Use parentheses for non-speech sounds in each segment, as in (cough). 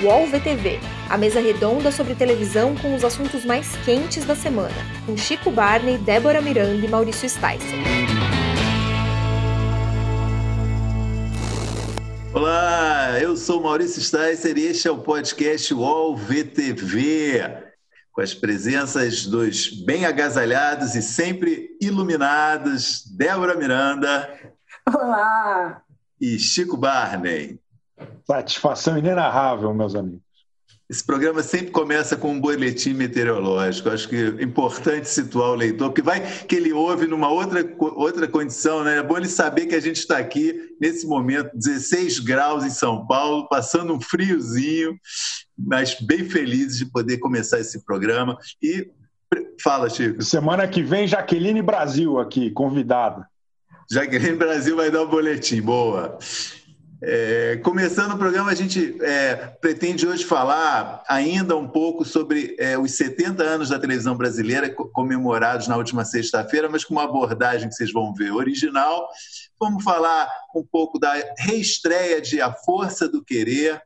UOL VTV, a mesa redonda sobre televisão com os assuntos mais quentes da semana, com Chico Barney, Débora Miranda e Maurício Sticer. Olá, eu sou Maurício Sticer e este é o podcast UOL VTV, com as presenças dos bem agasalhados e sempre iluminados Débora Miranda. Olá! E Chico Barney. Satisfação inenarrável, meus amigos. Esse programa sempre começa com um boletim meteorológico. Acho que é importante situar o leitor, porque vai que ele ouve numa outra, outra condição, né? É bom ele saber que a gente está aqui nesse momento, 16 graus em São Paulo, passando um friozinho, mas bem felizes de poder começar esse programa. E fala, Chico. Semana que vem, Jaqueline Brasil aqui, convidada. Jaqueline Brasil vai dar o um boletim, boa. É, começando o programa, a gente é, pretende hoje falar ainda um pouco sobre é, os 70 anos da televisão brasileira, comemorados na última sexta-feira, mas com uma abordagem que vocês vão ver original. Vamos falar um pouco da reestreia de A Força do Querer,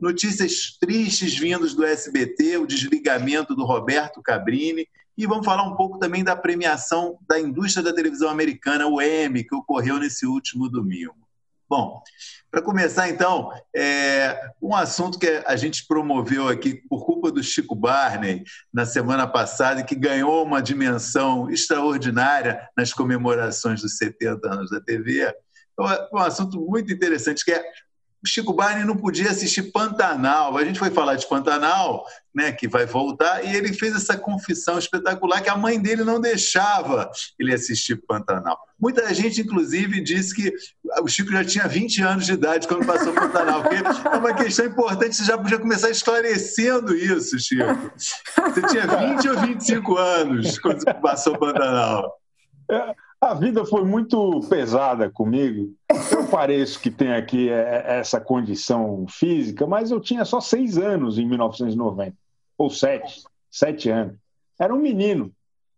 notícias tristes vindos do SBT, o desligamento do Roberto Cabrini, e vamos falar um pouco também da premiação da indústria da televisão americana, o Emmy, que ocorreu nesse último domingo. Bom, para começar, então, é um assunto que a gente promoveu aqui por culpa do Chico Barney na semana passada e que ganhou uma dimensão extraordinária nas comemorações dos 70 anos da TV. É um assunto muito interessante, que é o Chico Barney não podia assistir Pantanal. A gente foi falar de Pantanal, né, que vai voltar, e ele fez essa confissão espetacular que a mãe dele não deixava ele assistir Pantanal. Muita gente, inclusive, disse que o Chico já tinha 20 anos de idade quando passou Pantanal, porque é uma questão importante, você já podia começar esclarecendo isso, Chico. Você tinha 20 ou 25 anos quando passou Pantanal. É a vida foi muito pesada comigo. Eu pareço que tenho aqui é, é, essa condição física, mas eu tinha só seis anos em 1990, ou sete, sete anos. Era um menino.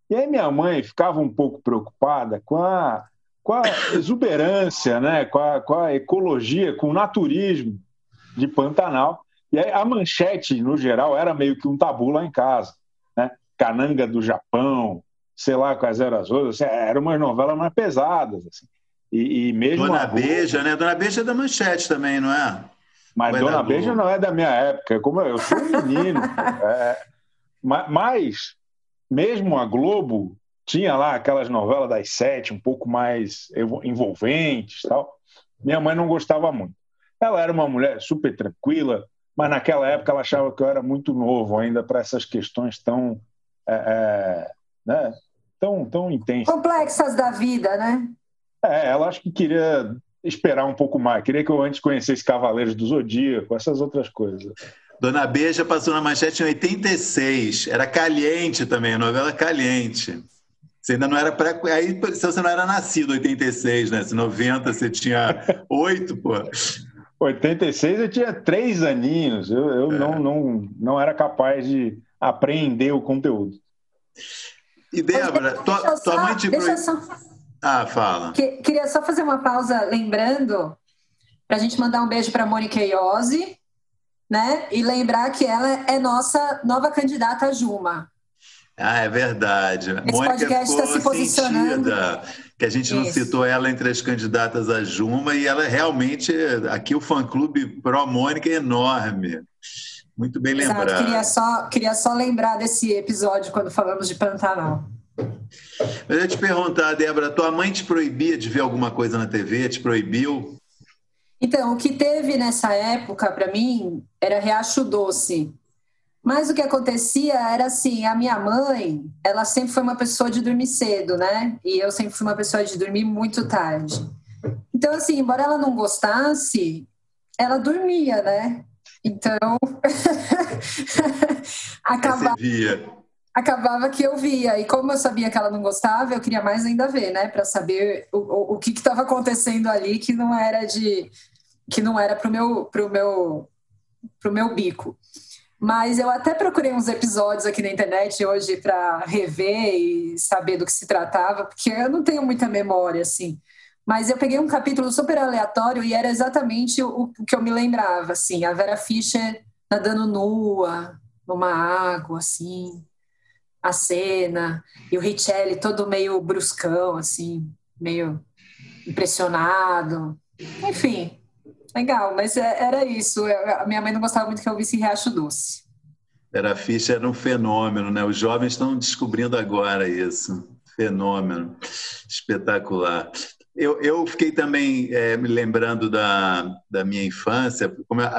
E aí minha mãe ficava um pouco preocupada com a, com a exuberância, né? com, a, com a ecologia, com o naturismo de Pantanal. E aí a manchete, no geral, era meio que um tabu lá em casa. Né? Cananga do Japão, sei lá quais eram as outras, assim, era uma novela mais pesadas. Assim. E, e mesmo Dona Beija, né? Dona Beija é da Manchete também, não é? Mas Vai Dona Beija não é da minha época, como eu, eu sou um menino. (laughs) é, mas, mesmo a Globo tinha lá aquelas novelas das sete, um pouco mais envolventes tal. Minha mãe não gostava muito. Ela era uma mulher super tranquila, mas naquela época ela achava que eu era muito novo ainda para essas questões tão é, é, né, tão, tão intensas. Complexas da vida, né? É, ela acho que queria esperar um pouco mais, queria que eu antes conhecesse Cavaleiros do Zodíaco, essas outras coisas. Dona Beija passou na manchete em 86, era caliente também, a novela caliente. Você ainda não era para aí você não era nascido em 86, né? Se 90 você tinha oito, pô. 86 eu tinha três aninhos, eu, eu é. não, não, não era capaz de apreender o conteúdo. E Débora, tua, só, tua mãe te deixa só... Ah, fala. Que, queria só fazer uma pausa lembrando para a gente mandar um beijo para Mônica Iose, né? E lembrar que ela é nossa nova candidata a Juma. Ah, é verdade. Esse Mônica podcast está se posicionando. Que a gente não Isso. citou ela entre as candidatas a Juma e ela realmente, aqui o fã-clube pró-Mônica é enorme. Muito bem Exato. lembrado. Queria só, queria só lembrar desse episódio quando falamos de Pantanal. Mas eu ia te perguntar, Débora, tua mãe te proibia de ver alguma coisa na TV? Te proibiu? Então, o que teve nessa época, para mim, era Riacho Doce. Mas o que acontecia era assim, a minha mãe, ela sempre foi uma pessoa de dormir cedo, né? E eu sempre fui uma pessoa de dormir muito tarde. Então, assim, embora ela não gostasse, ela dormia, né? Então, (laughs) acabava, acabava que eu via. E como eu sabia que ela não gostava, eu queria mais ainda ver, né? Para saber o, o, o que estava acontecendo ali que não era de. que não era pro meu, pro meu, pro meu bico. Mas eu até procurei uns episódios aqui na internet hoje para rever e saber do que se tratava, porque eu não tenho muita memória, assim. Mas eu peguei um capítulo super aleatório e era exatamente o, o que eu me lembrava, assim, a Vera Fischer nadando nua, numa água, assim, a cena, e o Richelli todo meio bruscão, assim, meio impressionado. Enfim, legal, mas é, era isso. A minha mãe não gostava muito que eu visse Riacho Doce. Vera Fischer era um fenômeno, né? Os jovens estão descobrindo agora isso. Fenômeno. Espetacular. Eu, eu fiquei também é, me lembrando da, da minha infância,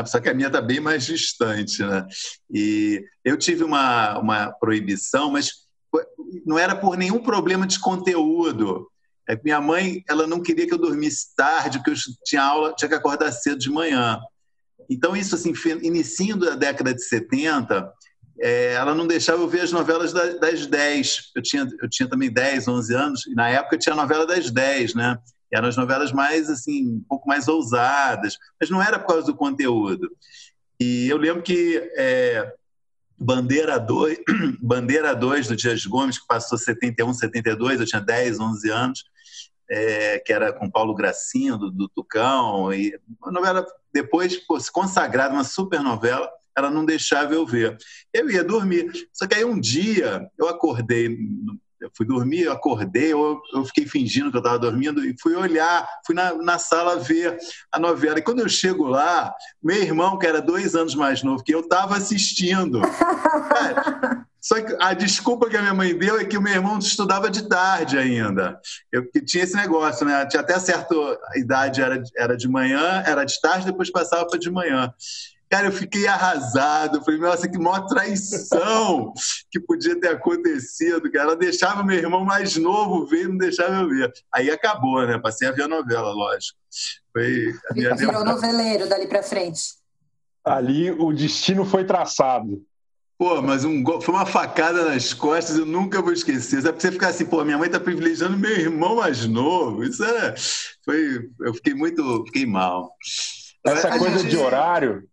só que a minha está bem mais distante, né? E eu tive uma, uma proibição, mas não era por nenhum problema de conteúdo. É que minha mãe ela não queria que eu dormisse tarde, porque eu tinha aula, tinha que acordar cedo de manhã. Então, isso, assim, iniciando a década de 70, é, ela não deixava eu ver as novelas das, das 10. Eu tinha, eu tinha também 10, 11 anos, e na época tinha a novela das 10, né? E eram as novelas mais, assim, um pouco mais ousadas, mas não era por causa do conteúdo. E eu lembro que é, Bandeira 2, (clears throat) Bandeira 2 do Dias Gomes, que passou 71, 72, eu tinha 10, 11 anos, é, que era com Paulo Gracinho, do, do Tucão, e uma novela depois pô, consagrada, uma super novela, ela não deixava eu ver. Eu ia dormir. Só que aí um dia eu acordei, eu fui dormir, eu acordei, eu, eu fiquei fingindo que eu estava dormindo e fui olhar, fui na, na sala ver a novela. E quando eu chego lá, meu irmão, que era dois anos mais novo que eu, estava assistindo. (laughs) Só que a desculpa que a minha mãe deu é que o meu irmão estudava de tarde ainda. Eu tinha esse negócio, né? Tinha até certa idade, era, era de manhã, era de tarde, depois passava para de manhã. Cara, eu fiquei arrasado. falei, nossa, que maior traição que podia ter acontecido, cara. Ela deixava meu irmão mais novo ver e não deixava eu ver. Aí acabou, né? Passei a ver a novela, lógico. Foi a minha Virou noveleiro dali pra frente. Ali o destino foi traçado. Pô, mas um, foi uma facada nas costas, eu nunca vou esquecer. Sabe, você ficar assim, pô, minha mãe tá privilegiando meu irmão mais novo. Isso era. Foi, eu fiquei muito. Fiquei mal. Essa coisa gente... de horário,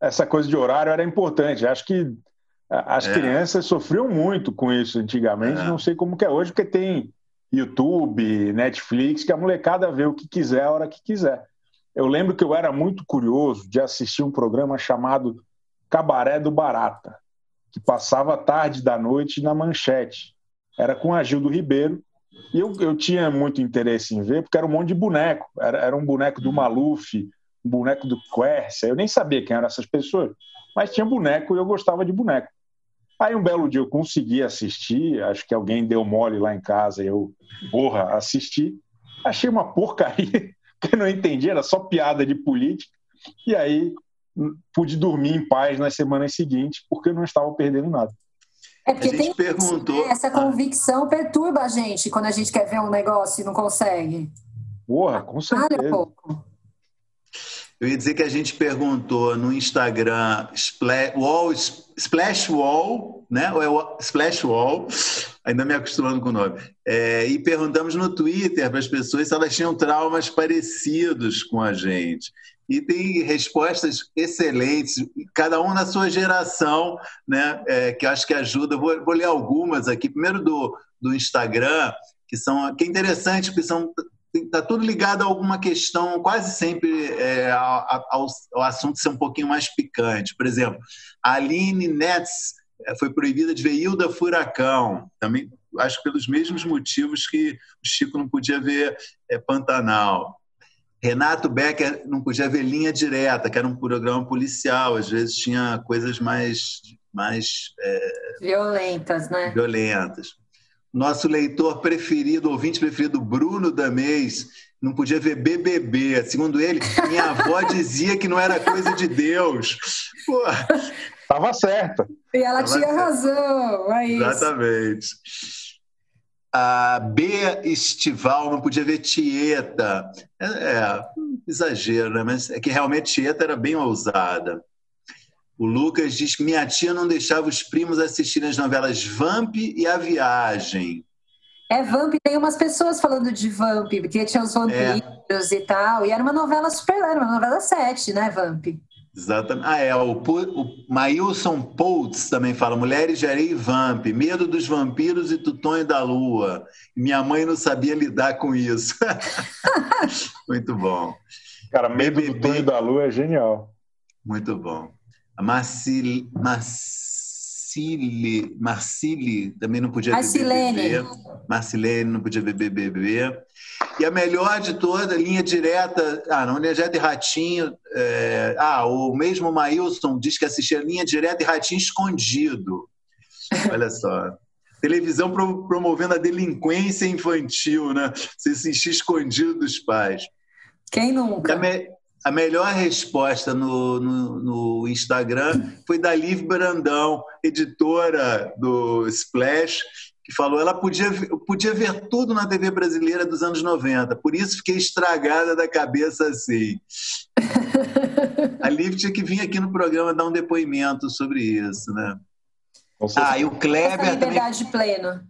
essa coisa de horário era importante. Acho que as é. crianças sofriam muito com isso antigamente, é. não sei como que é hoje, porque tem YouTube, Netflix, que a molecada vê o que quiser a hora que quiser. Eu lembro que eu era muito curioso de assistir um programa chamado Cabaré do Barata, que passava tarde da noite na manchete. Era com a Gildo Ribeiro, e eu, eu tinha muito interesse em ver, porque era um monte de boneco. Era, era um boneco do Maluf, boneco do Quercia, eu nem sabia quem eram essas pessoas, mas tinha boneco e eu gostava de boneco. Aí um belo dia eu consegui assistir, acho que alguém deu mole lá em casa e eu, porra, assisti. Achei uma porcaria (laughs) que eu não entendi, era só piada de política. E aí hum, pude dormir em paz nas semanas seguintes, porque eu não estava perdendo nada. É porque tem perguntou... Né, essa convicção perturba a gente quando a gente quer ver um negócio e não consegue. Porra, com certeza. Olha pouco. Eu ia dizer que a gente perguntou no Instagram Splash Wall, Splash Wall né? Ou é Splash Wall, ainda me acostumando com o nome. É, e perguntamos no Twitter para as pessoas se elas tinham traumas parecidos com a gente. E tem respostas excelentes, cada um na sua geração, né? É, que acho que ajuda. Vou, vou ler algumas aqui. Primeiro do, do Instagram, que são que é interessante, porque são está tudo ligado a alguma questão, quase sempre é, ao, ao, assunto ser um pouquinho mais picante. Por exemplo, a Aline Nets é, foi proibida de ver Hilda Furacão, também acho pelos mesmos motivos que o Chico não podia ver é, Pantanal. Renato Becker não podia ver Linha Direta, que era um programa policial, às vezes tinha coisas mais, mais é, violentas, né? Violentas. Nosso leitor preferido, ouvinte preferido, Bruno Damês, não podia ver BBB. Segundo ele, minha avó (laughs) dizia que não era coisa de Deus. Pô. Tava certa. E ela Tava tinha certa. razão. É isso. Exatamente. A B Estival não podia ver Tieta. É, é, exagero, né? Mas é que realmente Tieta era bem ousada. O Lucas diz que minha tia não deixava os primos assistirem as novelas Vamp e A Viagem. É Vamp, tem umas pessoas falando de Vamp, porque tinha os vampiros é. e tal. E era uma novela super, era uma novela 7, né, Vamp? Exatamente. Ah, é. O, o Mailson Poultz também fala: Mulheres de Areia e Vamp, medo dos vampiros e Tutonho da Lua. Minha mãe não sabia lidar com isso. (laughs) Muito bom. Cara, medo do Tutonho da Lua é genial. Muito bom. A Marcile, Marcile, Marcile também não podia Marcilene. beber. Marcilene não podia beber bebê. E a melhor de toda, linha direta. Ah, não, linha direta e ratinho. É, ah, o mesmo Maílson diz que assistia linha direta e ratinho escondido. Olha só. Televisão pro, promovendo a delinquência infantil, né? Você assistir escondido dos pais. Quem nunca? A, me, a, melhor resposta no, no, no, Instagram foi da Liv Brandão, editora do Splash, que falou ela podia, podia ver tudo na TV brasileira dos anos 90, por isso fiquei estragada da cabeça assim. a Liv tinha que vir aqui no programa dar um depoimento sobre isso, né? Ah, e o Kleber liberdade também... plena.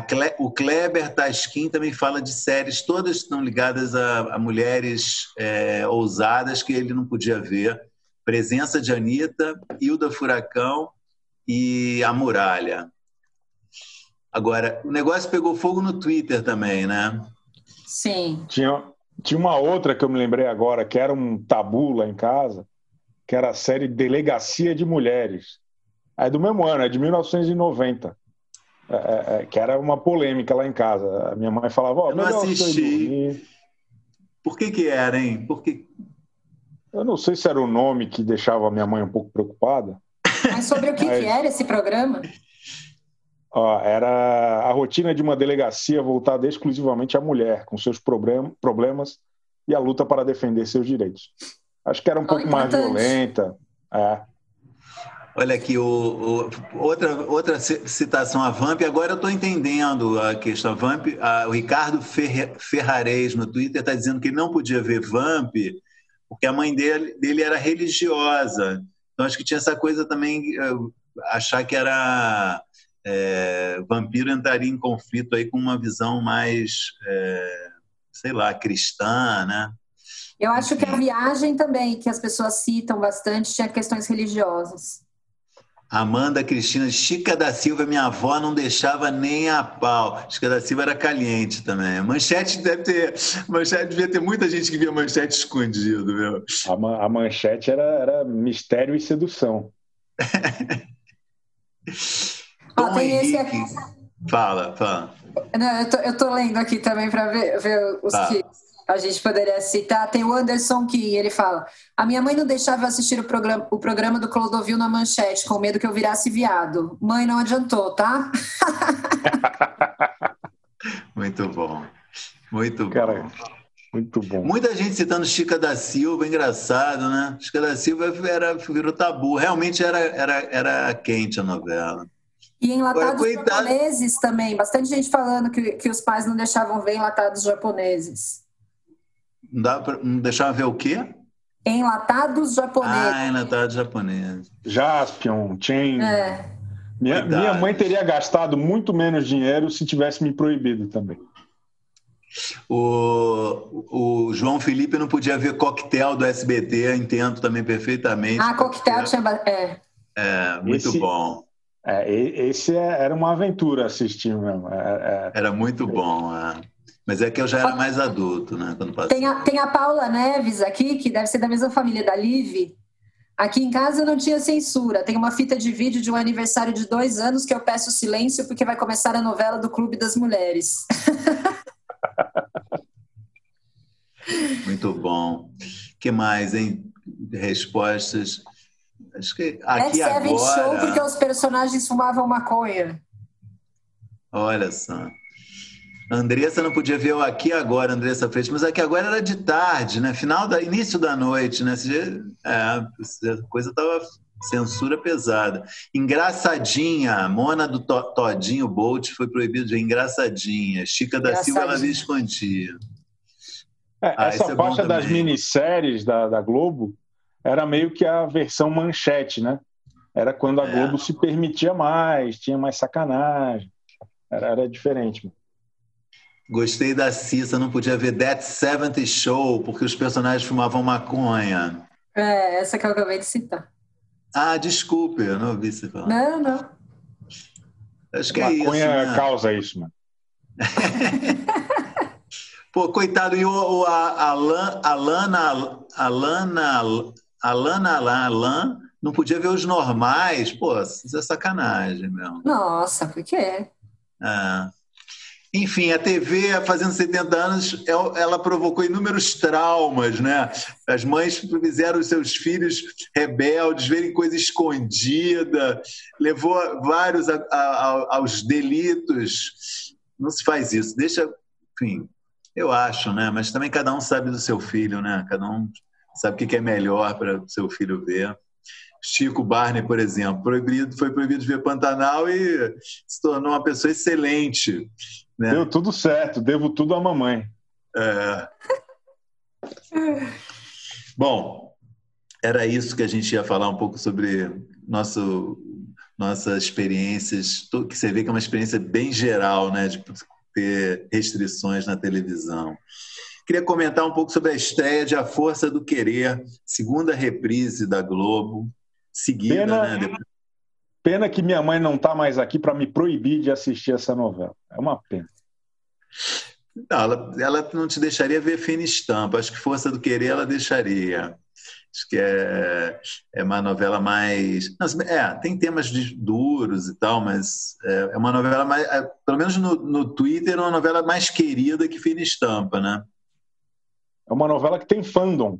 Cle... O Kleber Taskin também fala de séries, todas estão ligadas a, a mulheres é, ousadas que ele não podia ver. Presença de Anitta, Hilda Furacão e A Muralha. Agora, o negócio pegou fogo no Twitter também, né? Sim. Tinha, tinha uma outra que eu me lembrei agora, que era um tabu lá em casa, que era a série Delegacia de Mulheres é do mesmo ano, é de 1990. É, é, é, que era uma polêmica lá em casa. A minha mãe falava: Ó, oh, não assisti. Por que que era, hein? Por que... Eu não sei se era o nome que deixava a minha mãe um pouco preocupada. Mas sobre o que, Mas... que era esse programa? Ó, era a rotina de uma delegacia voltada exclusivamente à mulher, com seus problem problemas e a luta para defender seus direitos. Acho que era um oh, pouco importante. mais violenta. É. Olha aqui, o, o, outra, outra citação a Vamp, agora eu estou entendendo a questão. Vamp, a, o Ricardo Ferre, Ferrarez no Twitter está dizendo que não podia ver Vamp porque a mãe dele, dele era religiosa. Então acho que tinha essa coisa também, achar que era é, vampiro entraria em conflito aí com uma visão mais, é, sei lá, cristã, né? Eu acho que a viagem também, que as pessoas citam bastante, tinha questões religiosas. Amanda Cristina, Chica da Silva, minha avó não deixava nem a pau. Chica da Silva era caliente também. Manchete deve ter. Manchete devia ter muita gente que via manchete escondido, meu. A, man, a manchete era, era mistério e sedução. (laughs) Tom ah, tem esse aqui. Fala, fala. Não, eu, tô, eu tô lendo aqui também para ver, ver os tá. que a gente poderia citar, tem o Anderson que ele fala: A minha mãe não deixava eu assistir o programa, o programa do Clodovil na manchete, com medo que eu virasse viado. Mãe, não adiantou, tá? (laughs) Muito bom. Muito Cara, bom. Muito bom. Muita gente citando Chica da Silva, engraçado, né? Chica da Silva era, virou tabu. Realmente era, era, era quente a novela. E enlatados Agora, japoneses também. Bastante gente falando que, que os pais não deixavam ver enlatados japoneses. Não, dá pra, não deixava ver o quê? Enlatados japoneses. Ah, enlatados japoneses. Jaspion, Chain. É. Minha, minha mãe teria gastado muito menos dinheiro se tivesse me proibido também. O, o João Felipe não podia ver coquetel do SBT, entendo também perfeitamente. Ah, coquetel tinha. É, é muito esse, bom. É, esse é, era uma aventura assistir mesmo. É, é. era muito bom. É. Mas é que eu já era mais adulto, né? Quando passei. Tem a, tem a Paula Neves aqui, que deve ser da mesma família da Liv. Aqui em casa não tinha censura. Tem uma fita de vídeo de um aniversário de dois anos que eu peço silêncio porque vai começar a novela do Clube das Mulheres. (laughs) Muito bom. que mais, hein? Respostas. Acho que aqui é agora... Show porque os personagens fumavam maconha. Olha só. Andressa não podia ver o aqui agora, Andressa Freitas, mas aqui agora era de tarde, né? Final da início da noite, né? É, a coisa tava censura pesada. Engraçadinha, Mona do Todinho Bolt foi proibido de engraçadinha. Chica da Silva ela via escondia. É, ah, essa faixa é das minisséries da, da Globo era meio que a versão manchete, né? Era quando a é. Globo se permitia mais, tinha mais sacanagem. Era, era diferente. Mano. Gostei da Cissa, não podia ver That 70 Show, porque os personagens fumavam maconha. É, essa que eu acabei de citar. Ah, desculpe, eu não ouvi você falar. Não, não. Acho que maconha é isso. Maconha né? causa isso, mano. (laughs) Pô, coitado, e o, o a, Alan, Alana, Alana, Alana Alan não podia ver os normais. Pô, isso é sacanagem mesmo. Nossa, por quê? É. Enfim, a TV, fazendo 70 anos, é ela provocou inúmeros traumas, né? As mães fizeram os seus filhos rebeldes verem coisa escondida, levou vários a, a, aos delitos. Não se faz isso. Deixa, enfim, eu acho, né? Mas também cada um sabe do seu filho, né? Cada um sabe o que é melhor para o seu filho ver. Chico Barney, por exemplo, proibido, foi proibido de ver Pantanal e se tornou uma pessoa excelente. Né? Deu tudo certo, devo tudo à mamãe. É... (laughs) Bom, era isso que a gente ia falar um pouco sobre nosso, nossas experiências, que você vê que é uma experiência bem geral, né, de ter restrições na televisão. Queria comentar um pouco sobre a estreia de A Força do Querer, segunda reprise da Globo, seguida, pena, né? Pena que minha mãe não está mais aqui para me proibir de assistir essa novela. É uma pena. Não, ela, ela não te deixaria ver fina estampa. Acho que Força do Querer ela deixaria. Acho que é, é uma novela mais. É, tem temas duros e tal, mas é, é uma novela mais. É, pelo menos no, no Twitter, é uma novela mais querida que Fina Estampa, né? É uma novela que tem fandom.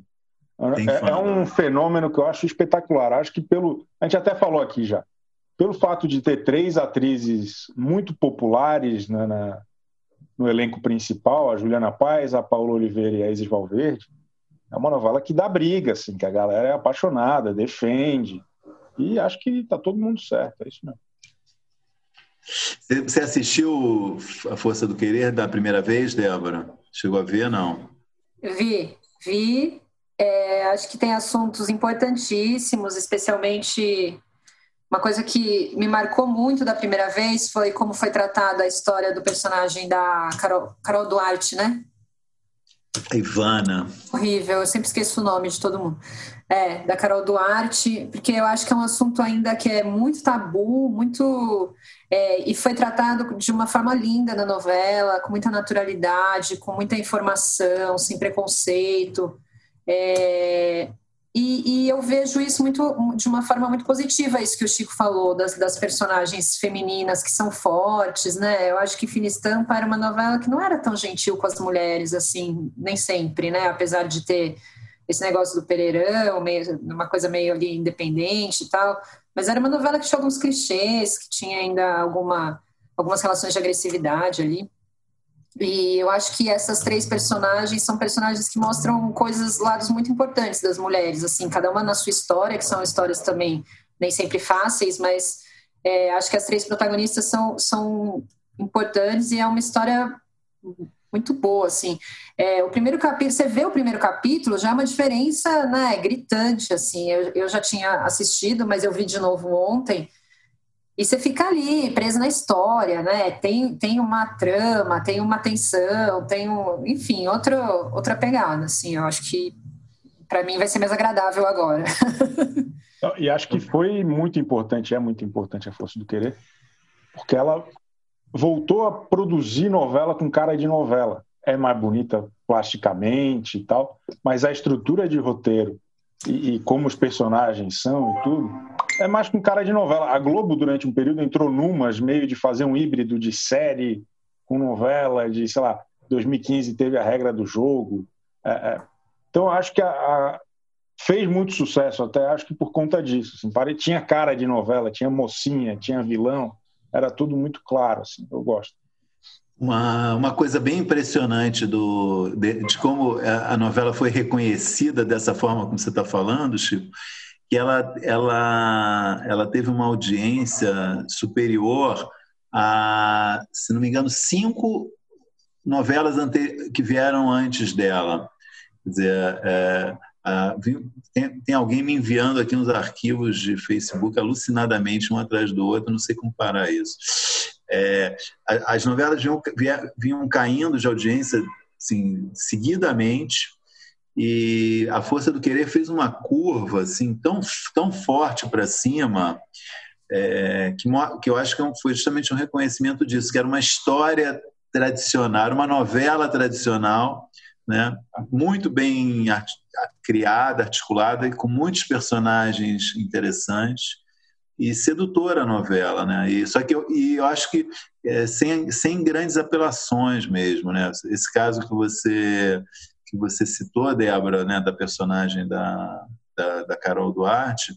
Tem é, é, um fenômeno que eu acho espetacular. Acho que pelo. A gente até falou aqui já. Pelo fato de ter três atrizes muito populares né, na, no elenco principal, a Juliana Paz, a Paula Oliveira e a Isis Valverde, é uma novela que dá briga, assim, que a galera é apaixonada, defende. E acho que tá todo mundo certo, é isso mesmo. Você assistiu A Força do Querer da primeira vez, Débora? Chegou a ver, não? Vi, vi. É, acho que tem assuntos importantíssimos, especialmente uma coisa que me marcou muito da primeira vez foi como foi tratada a história do personagem da Carol, Carol Duarte, né? Ivana. Horrível, eu sempre esqueço o nome de todo mundo. É, da Carol Duarte, porque eu acho que é um assunto ainda que é muito tabu, muito. É, e foi tratado de uma forma linda na novela, com muita naturalidade, com muita informação, sem preconceito. É, e, e, eu vejo isso muito de uma forma muito positiva, isso que o Chico falou, das, das, personagens femininas que são fortes, né? Eu acho que Fina Estampa era uma novela que não era tão gentil com as mulheres, assim, nem sempre, né? Apesar de ter esse negócio do Pereirão, meio, uma coisa meio ali independente e tal. Mas era uma novela que tinha alguns clichês, que tinha ainda alguma, algumas relações de agressividade ali. E eu acho que essas três personagens são personagens que mostram coisas, lados muito importantes das mulheres, assim, cada uma na sua história, que são histórias também nem sempre fáceis, mas é, acho que as três protagonistas são, são importantes e é uma história muito boa, assim. É, o primeiro capítulo, você vê o primeiro capítulo, já é uma diferença, né, gritante, assim. Eu, eu já tinha assistido, mas eu vi de novo ontem. E você fica ali, preso na história, né? Tem, tem uma trama, tem uma tensão, tem um, enfim, outro, outra pegada, assim. Eu acho que para mim vai ser mais agradável agora. (laughs) e acho que foi muito importante, é muito importante a Força do Querer, porque ela voltou a produzir novela com cara de novela. É mais bonita plasticamente e tal, mas a estrutura de roteiro e, e como os personagens são e tudo, é mais com cara de novela. A Globo, durante um período, entrou numas meio de fazer um híbrido de série com novela, de, sei lá, 2015 teve a regra do jogo. É, é. Então, acho que a, a, fez muito sucesso, até acho que por conta disso. Assim, pare, tinha cara de novela, tinha mocinha, tinha vilão, era tudo muito claro. Assim, eu gosto. Uma, uma coisa bem impressionante do, de, de como a novela foi reconhecida dessa forma como você está falando, Chico, que ela, ela, ela teve uma audiência superior a, se não me engano, cinco novelas ante, que vieram antes dela. Quer dizer, é, tem, tem, alguém me enviando aqui nos arquivos de Facebook alucinadamente um atrás do outro, não sei comparar isso. É, as novelas vinham, vinham caindo de audiência assim, seguidamente, e a força do querer fez uma curva assim tão, tão forte para cima é, que, que eu acho que é foi justamente um reconhecimento disso, que era uma história tradicional, uma novela tradicional né? muito bem art criada, articulada e com muitos personagens interessantes e sedutora a novela, né? E só que eu, e eu acho que é, sem, sem grandes apelações mesmo, né? Esse caso que você que você citou, Débora, né, da personagem da, da, da, Carol Duarte,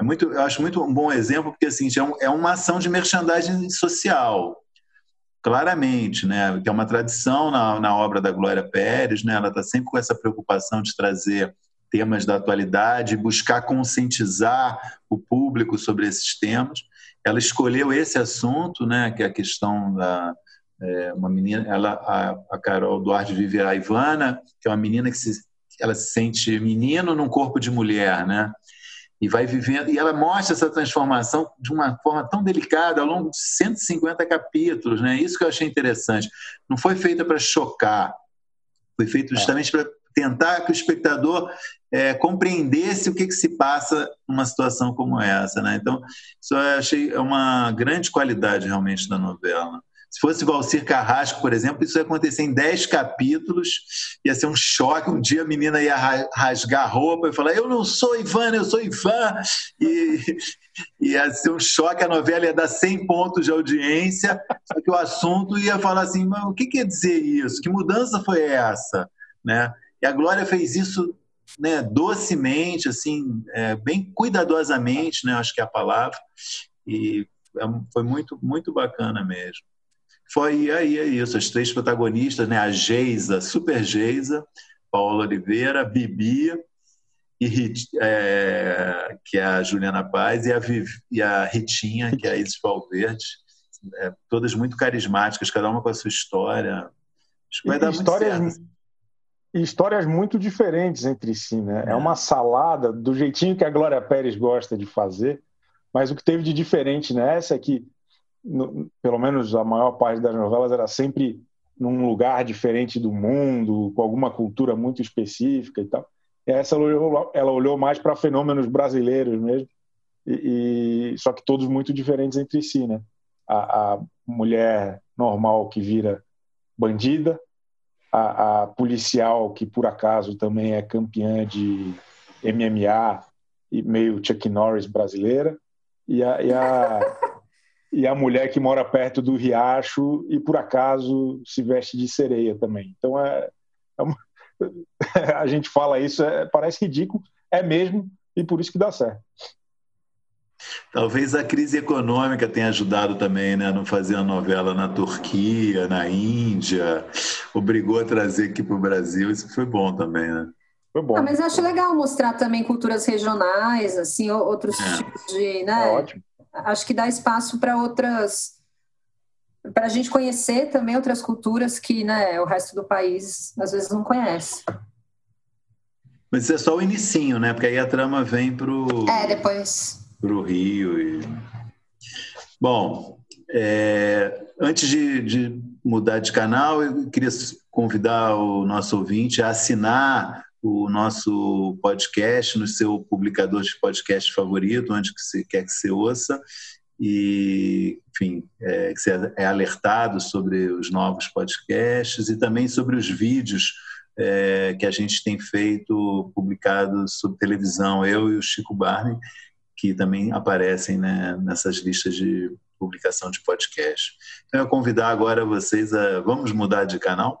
é muito, eu acho muito um bom exemplo porque assim é, um, é uma ação de merchandising social, claramente, né? Que é uma tradição na, na obra da Glória Pérez, né? Ela está sempre com essa preocupação de trazer temas da atualidade, buscar conscientizar o público sobre esses temas. Ela escolheu esse assunto, né, que é a questão da é, uma menina, ela a, a, Carol Duarte vive a Ivana, que é uma menina que se, ela se sente menino num corpo de mulher, né? E vai vivendo, e ela mostra essa transformação de uma forma tão delicada ao longo de 150 capítulos, né? Isso que eu achei interessante. Não foi feita para chocar, foi feito é. justamente para tentar que o espectador é, compreendesse o que, que, se passa numa situação como essa. Né? Então, isso eu achei uma grande qualidade realmente da novela. Se fosse Valcir Carrasco, por exemplo, isso ia acontecer em 10 capítulos, ia ser um choque. Um dia a menina ia rasgar a roupa e falar: Eu não sou Ivana, eu sou Ivan. E ia ser um choque, a novela ia dar 100 pontos de audiência, só que o assunto ia falar assim: Mas o que quer dizer isso? Que mudança foi essa? Né? E a Glória fez isso né, docemente, assim, é, bem cuidadosamente, né, acho que é a palavra, e é foi muito, muito bacana mesmo. Foi aí é isso, as três protagonistas, né, a Geisa, super Geisa, Paula Oliveira, Bibi, e, é, que é a Juliana Paz, e a, Viv, e a Ritinha, que é a Isis Valverde, é, todas muito carismáticas, cada uma com a sua história. Acho que vai e, dar histórias, muito certo histórias muito diferentes entre si, né? É. é uma salada do jeitinho que a Glória Pérez gosta de fazer, mas o que teve de diferente nessa é que, no, pelo menos a maior parte das novelas era sempre num lugar diferente do mundo, com alguma cultura muito específica e tal. E essa ela olhou, ela olhou mais para fenômenos brasileiros mesmo, e, e, só que todos muito diferentes entre si, né? A, a mulher normal que vira bandida, a, a, policial, que por acaso também é campeã de MMA e meio Chuck Norris brasileira, e a, e a, (laughs) e a mulher que mora perto do riacho e por acaso se veste de sereia também. Então é, é uma, (laughs) a gente fala isso, é, parece ridículo, é mesmo, e por isso que dá certo. Talvez a crise econômica tenha ajudado também, né? Não fazer a novela na Turquia, na Índia, obrigou a trazer aqui para o Brasil. Isso foi bom também, né? Foi bom. Ah, mas acho legal mostrar também culturas regionais, assim, outros é. tipos de, né? É ótimo. Acho que dá espaço para outras, para a gente conhecer também outras culturas que, né, o resto do país às vezes não conhece. Mas isso é só o inicinho, né? Porque aí a trama vem pro. É, depois para o Rio. E... Bom, é, antes de, de, mudar de canal, eu queria convidar o nosso ouvinte a assinar o nosso podcast no seu publicador de podcast favorito, onde que você quer que você ouça, e, enfim, é, que você é alertado sobre os novos podcasts e também sobre os vídeos é, que a gente tem feito, publicados sobre televisão, eu e o Chico Barney, que também aparecem né, nessas listas de publicação de podcast. Então, eu convidar agora vocês a. Vamos mudar de canal?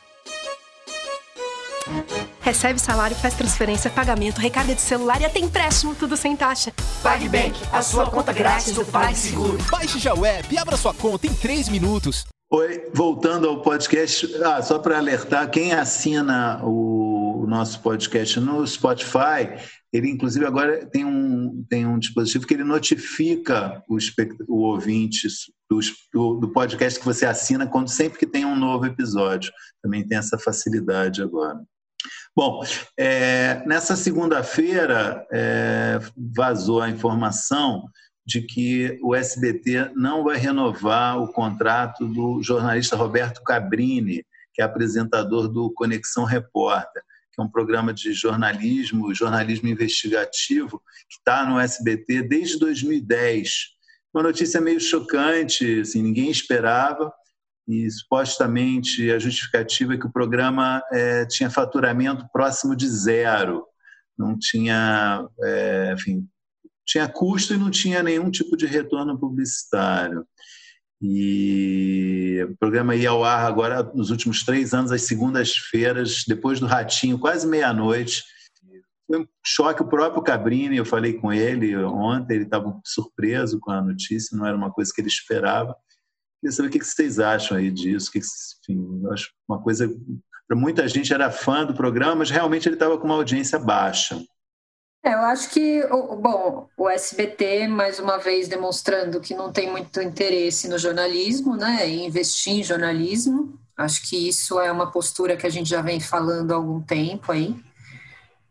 Recebe salário, faz transferência, pagamento, recarga de celular e até empréstimo, tudo sem taxa. PagBank, a sua conta grátis do PagSeguro. Baixe já o app e abra sua conta em 3 minutos. Oi, voltando ao podcast, ah, só para alertar, quem assina o nosso podcast no Spotify, ele inclusive agora tem um, tem um dispositivo que ele notifica o, o ouvinte do, do, podcast que você assina quando sempre que tem um novo episódio. Também tem essa facilidade agora. Bom, é, nessa segunda-feira é, vazou a informação de que o SBT não vai renovar o contrato do jornalista Roberto Cabrini, que é apresentador do Conexão Repórter, que é um programa de jornalismo, jornalismo investigativo, que está no SBT desde 2010. Uma notícia meio chocante, assim, ninguém esperava, e supostamente a justificativa é que o programa é, tinha faturamento próximo de zero, não tinha, é, enfim, tinha custo e não tinha nenhum tipo de retorno publicitário. E o programa ia ao ar agora nos últimos três anos, às segundas-feiras, depois do Ratinho, quase meia-noite. Foi um choque o próprio Cabrini, eu falei com ele ontem, ele estava surpreso com a notícia, não era uma coisa que ele esperava. Queria saber o que vocês acham aí disso. Que, enfim, acho uma coisa. Para muita gente era fã do programa, mas realmente ele estava com uma audiência baixa. É, eu acho que, bom, o SBT, mais uma vez, demonstrando que não tem muito interesse no jornalismo, né, em investir em jornalismo. Acho que isso é uma postura que a gente já vem falando há algum tempo aí.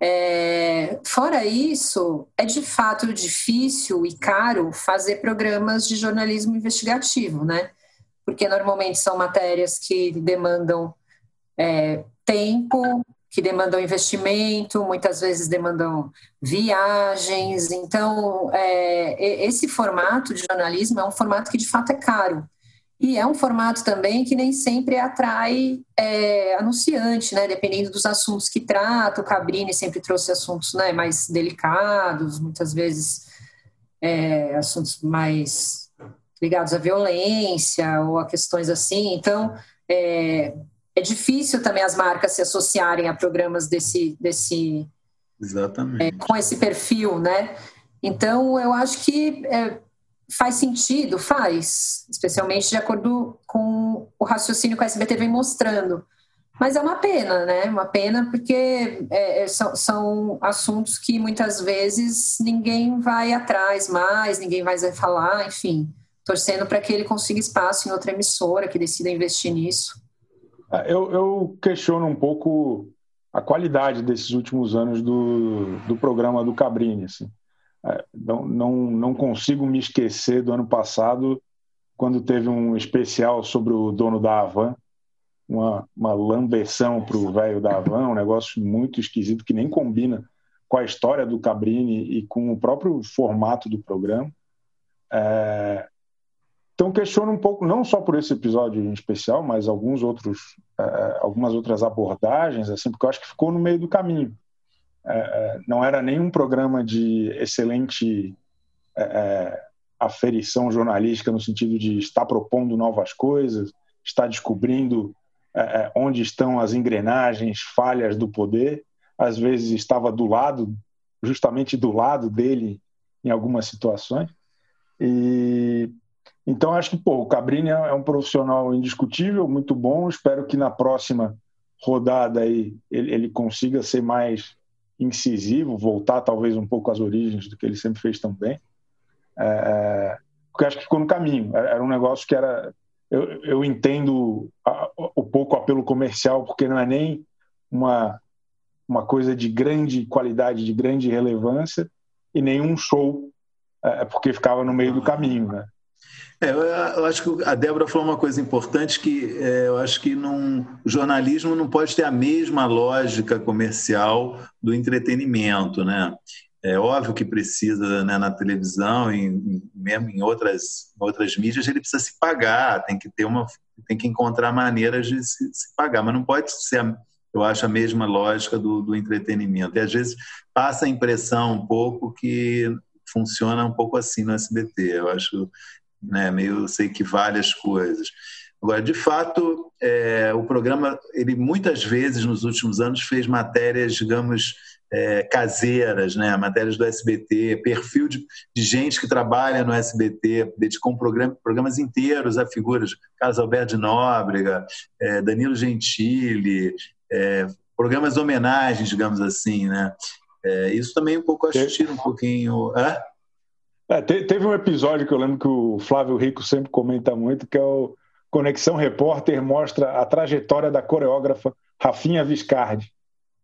É, fora isso, é de fato difícil e caro fazer programas de jornalismo investigativo, né? Porque normalmente são matérias que demandam é, tempo, que demandam investimento, muitas vezes demandam viagens. Então, é, esse formato de jornalismo é um formato que de fato é caro. E é um formato também que nem sempre atrai é, anunciante, né? Dependendo dos assuntos que trata. O Cabrini sempre trouxe assuntos né, mais delicados, muitas vezes é, assuntos mais ligados à violência ou a questões assim. Então, é, é difícil também as marcas se associarem a programas desse, desse Exatamente. É, com esse perfil, né? Então, eu acho que é, faz sentido, faz, especialmente de acordo com o raciocínio que a SBT vem mostrando. Mas é uma pena, né? Uma pena porque é, é são, são assuntos que muitas vezes ninguém vai atrás mais, ninguém vai falar, enfim, torcendo para que ele consiga espaço em outra emissora que decida investir nisso. É, eu, eu, questiono um pouco a qualidade desses últimos anos do, do programa do Cabrini. Assim. É, não, não, não consigo me esquecer do ano passado, quando teve um especial sobre o dono da Havan, uma, uma lambeção para o velho da Havan, um negócio muito esquisito que nem combina com a história do Cabrini e com o próprio formato do programa. É, então questiono um pouco, não só por esse episódio em especial, mas alguns outros, uh, algumas outras abordagens, assim, porque eu acho que ficou no meio do caminho. Uh, não era nenhum programa de excelente uh, aferição jornalística no sentido de estar propondo novas coisas, estar descobrindo onde estão as engrenagens, falhas do poder. Às vezes estava do lado, justamente do lado dele em algumas situações. E então, acho que pô, o Cabrini é um profissional indiscutível, muito bom. Espero que na próxima rodada aí ele, ele consiga ser mais incisivo, voltar talvez um pouco às origens do que ele sempre fez também. É, é, porque acho que ficou no caminho. Era um negócio que era. Eu, eu entendo o pouco apelo comercial, porque não é nem uma, uma coisa de grande qualidade, de grande relevância, e nenhum show, é, porque ficava no meio do caminho. Né? É, eu acho que a Débora falou uma coisa importante que é, eu acho que não, o jornalismo não pode ter a mesma lógica comercial do entretenimento, né? É óbvio que precisa né, na televisão e mesmo em outras, outras mídias ele precisa se pagar, tem que ter uma, tem que encontrar maneiras de se, se pagar, mas não pode ser, eu acho, a mesma lógica do, do entretenimento. E às vezes passa a impressão um pouco que funciona um pouco assim no SBT. Eu acho né? Meio sei que várias coisas. Agora, de fato, é, o programa, ele muitas vezes nos últimos anos fez matérias, digamos, é, caseiras, né? matérias do SBT, perfil de, de, gente que trabalha no SBT, dedicou um programa, programas inteiros a figuras, Carlos Alberto de Nóbrega, é, Danilo Gentili, é, programas homenagens, digamos assim. Né? É, isso também um pouco tira um pouquinho. É? É, teve um episódio que eu lembro que o Flávio Rico sempre comenta muito, que é o Conexão Repórter mostra a trajetória da coreógrafa Rafinha Viscardi.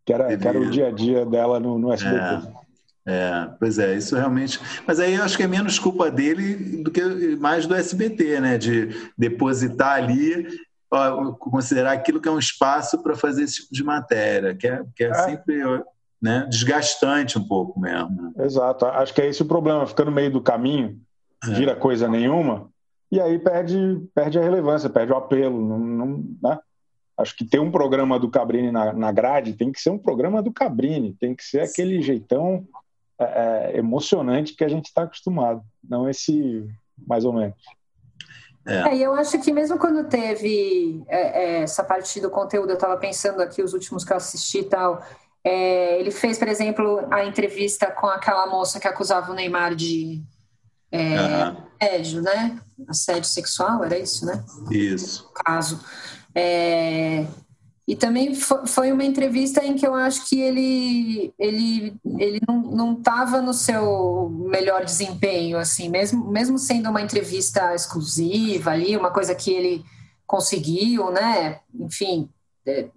Que era, que era o dia a dia dela no, no SBT. É, é, pois é, isso realmente. Mas aí eu acho que é menos culpa dele do que mais do SBT, né? De depositar ali, ó, considerar aquilo que é um espaço para fazer esse tipo de matéria, que é, que é, é. sempre né, desgastante um pouco mesmo. Exato, acho que é esse o problema, fica no meio do caminho, é. vira coisa nenhuma, e aí perde, perde a relevância, perde o apelo. Não, não, né? Acho que ter um programa do Cabrini na, na grade tem que ser um programa do Cabrini, tem que ser aquele jeitão é, é emocionante que a gente está acostumado, não esse mais ou menos. É. é, eu acho que mesmo quando teve é, é essa parte do conteúdo, eu estava pensando aqui os últimos que eu assisti e tal, é, ele fez, por exemplo, a entrevista com aquela moça que acusava o Neymar de é, assédio, né? Assédio sexual, era isso, né? Isso. No caso. É, e também foi uma entrevista em que eu acho que ele, ele, ele não estava no seu melhor desempenho, assim, mesmo, mesmo sendo uma entrevista exclusiva ali, uma coisa que ele conseguiu, né? Enfim, é,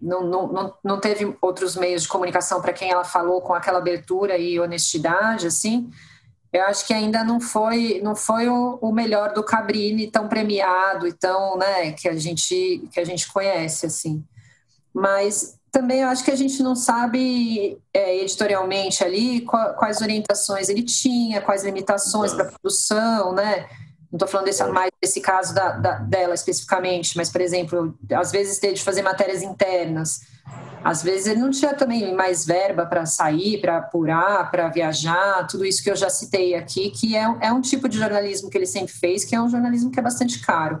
não, não, não teve outros meios de comunicação para quem ela falou com aquela abertura e honestidade, assim. Eu acho que ainda não foi não foi o, o melhor do Cabrini tão premiado e tão, né, que a gente que a gente conhece assim. Mas também eu acho que a gente não sabe é, editorialmente ali quais orientações ele tinha, quais limitações para produção, né? Não estou falando desse, mais desse caso da, da, dela especificamente, mas, por exemplo, às vezes teve de fazer matérias internas. Às vezes ele não tinha também mais verba para sair, para apurar, para viajar, tudo isso que eu já citei aqui, que é, é um tipo de jornalismo que ele sempre fez, que é um jornalismo que é bastante caro.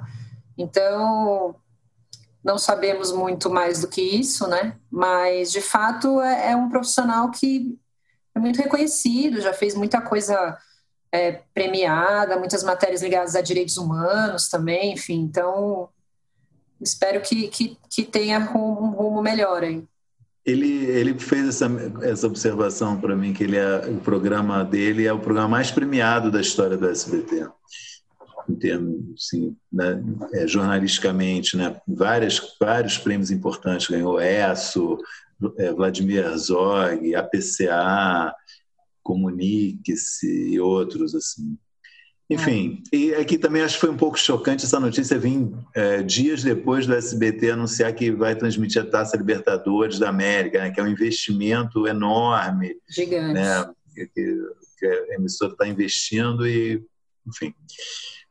Então, não sabemos muito mais do que isso, né? Mas, de fato, é, é um profissional que é muito reconhecido, já fez muita coisa é, premiada, muitas matérias ligadas a direitos humanos também, enfim. Então, espero que, que, que tenha um rumo melhor aí. Ele, ele fez essa, essa observação para mim, que ele é, o programa dele é o programa mais premiado da história do SBT. Em termos, assim, né, é, jornalisticamente, né? Várias, vários prêmios importantes. Ganhou ESSO, é, Vladimir Herzog, APCA, Comunique-se e outros assim. Enfim, é. e aqui também acho que foi um pouco chocante essa notícia vir é, dias depois do SBT anunciar que vai transmitir a Taça Libertadores da América, né, que é um investimento enorme. Gigante. Né, que, que a emissora está investindo e, enfim.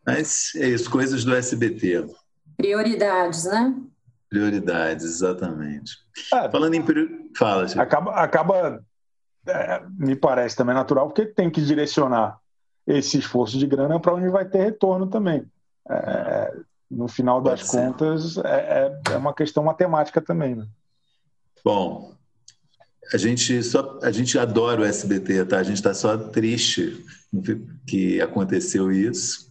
Mas é isso, coisas do SBT. Prioridades, né? Prioridades, exatamente. Ah, Falando em. Fala, Acaba, acaba é, me parece também natural, porque tem que direcionar esse esforço de grana para onde vai ter retorno também. É, no final das contas, é, é, é, uma questão matemática também. Né? Bom, a gente só a gente adora o SBT, tá? A gente está só triste que aconteceu isso,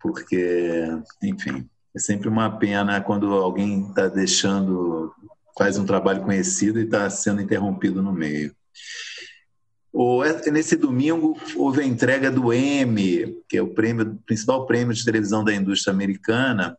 porque, enfim, é sempre uma pena quando alguém está deixando faz um trabalho conhecido e está sendo interrompido no meio. Nesse domingo houve a entrega do Emmy, que é o prêmio, principal prêmio de televisão da indústria americana,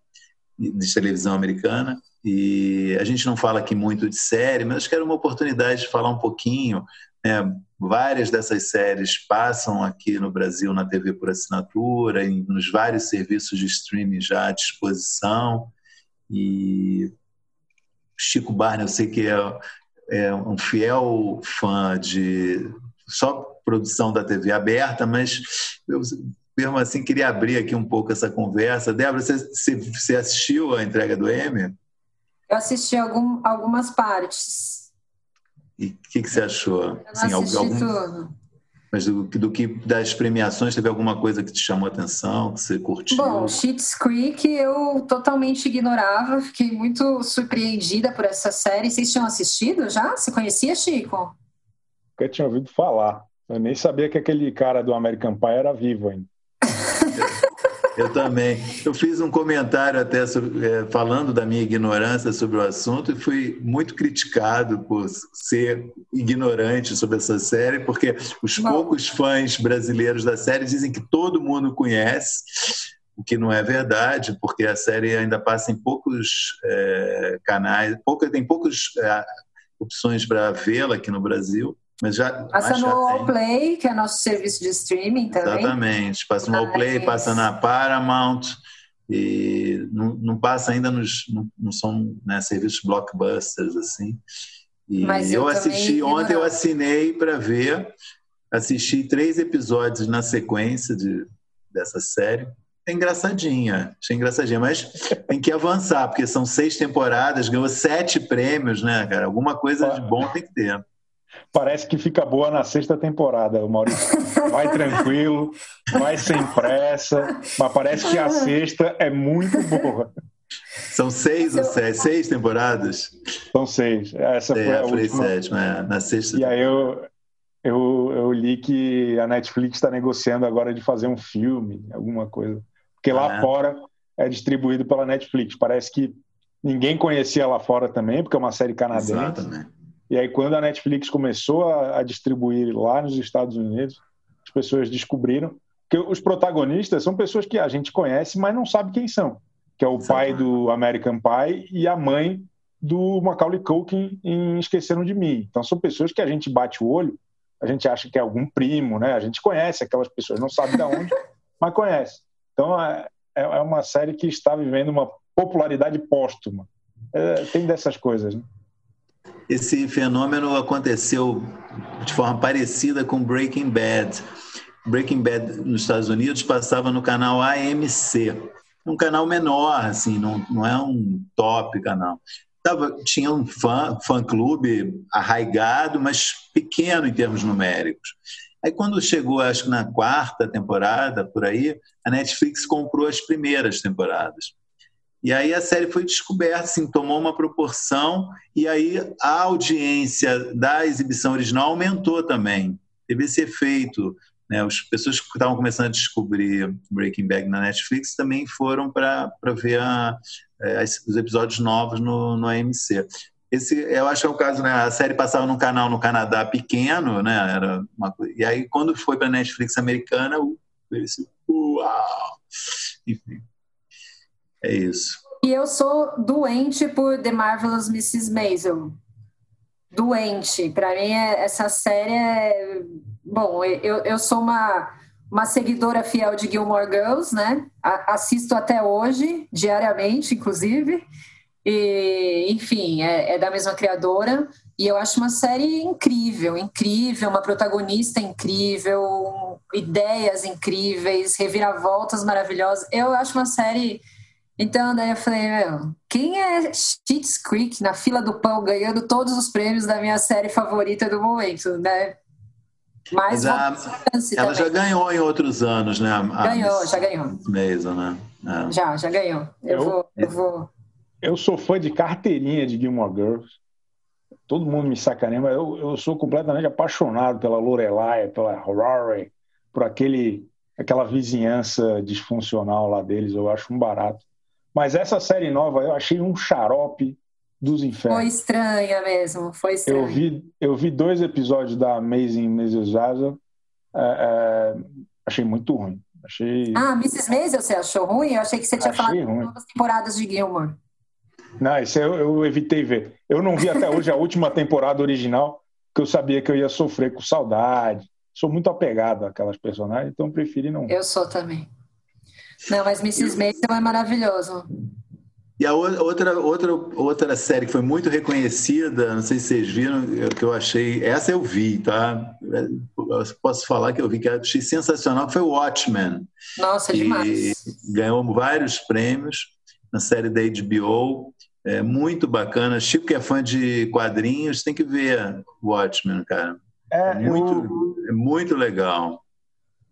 de televisão americana. E a gente não fala aqui muito de série, mas acho que era uma oportunidade de falar um pouquinho. Né? Várias dessas séries passam aqui no Brasil na TV por assinatura, e nos vários serviços de streaming já à disposição. E Chico Barney, eu sei que é, é um fiel fã de só produção da TV aberta, mas eu mesmo assim queria abrir aqui um pouco essa conversa. Débora, você, você assistiu a entrega do Emmy? Eu assisti algum, algumas partes. E o que, que, você achou? Eu não Sim, assisti algum... tudo. Mas do, do, que das premiações, teve alguma coisa que te chamou a atenção, que você curtiu? Bom, Schitt's Creek eu totalmente ignorava, fiquei muito surpreendida por essa série. Vocês tinham assistido já? Você conhecia, Chico? Nunca tinha ouvido falar. Eu nem sabia que aquele cara do American Pie era vivo ainda. (laughs) Eu também. Eu fiz um comentário até sobre, é, falando da minha ignorância sobre o assunto e fui muito criticado por ser ignorante sobre essa série, porque os Bom. poucos fãs brasileiros da série dizem que todo mundo conhece, o que não é verdade, porque a série ainda passa em poucos é, canais, pouca, tem poucos é, opções para vê-la aqui no Brasil. Mas já, passa no Allplay, que é nosso serviço de streaming também. Exatamente, passa no Allplay, passa na Paramount e não, não passa ainda nos não, não são né, serviços blockbusters assim. E Mas eu, eu assisti ontem, eu assinei para ver, assisti três episódios na sequência de, dessa série. É engraçadinha, achei engraçadinha, mas tem que avançar, porque são seis temporadas, ganhou sete prêmios, né, cara? Alguma coisa de bom tem que ter. Parece que fica boa na sexta temporada, o Maurício. Vai tranquilo, vai sem pressa, mas parece que a sexta é muito boa. São seis ou sete? Seis temporadas? São seis. Essa é, foi a última. sétima, é, na sexta. E aí eu, eu, eu li que a Netflix está negociando agora de fazer um filme, alguma coisa. Porque lá ah, fora é distribuído pela Netflix. Parece que ninguém conhecia lá fora também, porque é uma série canadense. Exatamente. E aí, quando a Netflix começou a, a distribuir lá nos Estados Unidos, as pessoas descobriram que os protagonistas são pessoas que a gente conhece, mas não sabe quem são. Que é o pai do American Pie e a mãe do Macaulay Culkin em Esqueceram de Mim. Então, são pessoas que a gente bate o olho, a gente acha que é algum primo, né? A gente conhece aquelas pessoas, não sabe de onde, (laughs) mas conhece. Então, é, é, é uma série que está vivendo uma popularidade póstuma. É, tem dessas coisas, né? Esse fenômeno aconteceu de forma parecida com Breaking Bad. Breaking Bad nos Estados Unidos passava no canal AMC, um canal menor, assim, não, não é um top canal. Tava, tinha um fã, fã clube arraigado, mas pequeno em termos numéricos. Aí quando chegou, acho que na quarta temporada, por aí, a Netflix comprou as primeiras temporadas. E aí a série foi descoberta, assim, tomou uma proporção, e aí a audiência da exibição original aumentou também. Teve esse efeito. Né? As pessoas que estavam começando a descobrir Breaking Bad na Netflix também foram para ver a, é, os episódios novos no, no AMC. Esse, eu acho que é o caso, né? A série passava num canal no Canadá pequeno, né? Era uma, e aí, quando foi para a Netflix americana, esse, uau! Enfim. É isso. E eu sou doente por The Marvelous Mrs. Maisel. Doente. Para mim, é, essa série é. Bom, eu, eu sou uma, uma seguidora fiel de Gilmore Girls, né? assisto até hoje, diariamente, inclusive. E, enfim, é, é, da mesma criadora. E eu acho uma série incrível, incrível, uma protagonista incrível, ideias incríveis, reviravoltas maravilhosas. Eu acho uma série então, daí eu falei, meu, quem é Schitt's Creek na fila do pão ganhando todos os prêmios da minha série favorita do momento, né? Mas, a, ela também. já ganhou em outros anos, né? A ganhou, Miss, já ganhou. Mason, né? É. Já, já ganhou. Eu, eu, vou, eu vou. Eu sou fã de carteirinha de Gilmore Girls. Todo mundo me sacaneia, mas eu, eu sou completamente apaixonado pela Lorelai, pela Rory, por aquele, aquela vizinhança disfuncional lá deles. Eu acho um barato. Mas essa série nova eu achei um xarope dos infernos. Foi estranha mesmo, foi estranha. Eu vi, eu vi dois episódios da Amazing Mrs. Zaza, é, é, achei muito ruim. Achei... Ah, Mrs. Maisel você achou ruim? Eu achei que você tinha achei falado ruim. das temporadas de Gilmore. Não, isso eu, eu evitei ver. Eu não vi até hoje a última temporada original, que eu sabia que eu ia sofrer com saudade. Sou muito apegado àquelas personagens, então preferi não. Eu sou também. Não, mas Mrs. Maisel é maravilhoso. E a outra, outra, outra série que foi muito reconhecida, não sei se vocês viram, que eu achei. Essa eu vi, tá? Eu posso falar que eu vi, que eu achei sensacional, foi Watchmen. Nossa, demais. Ganhou vários prêmios na série da HBO. É muito bacana. Chico, que é fã de quadrinhos, tem que ver Watchmen, cara. É, é muito, eu... é muito legal.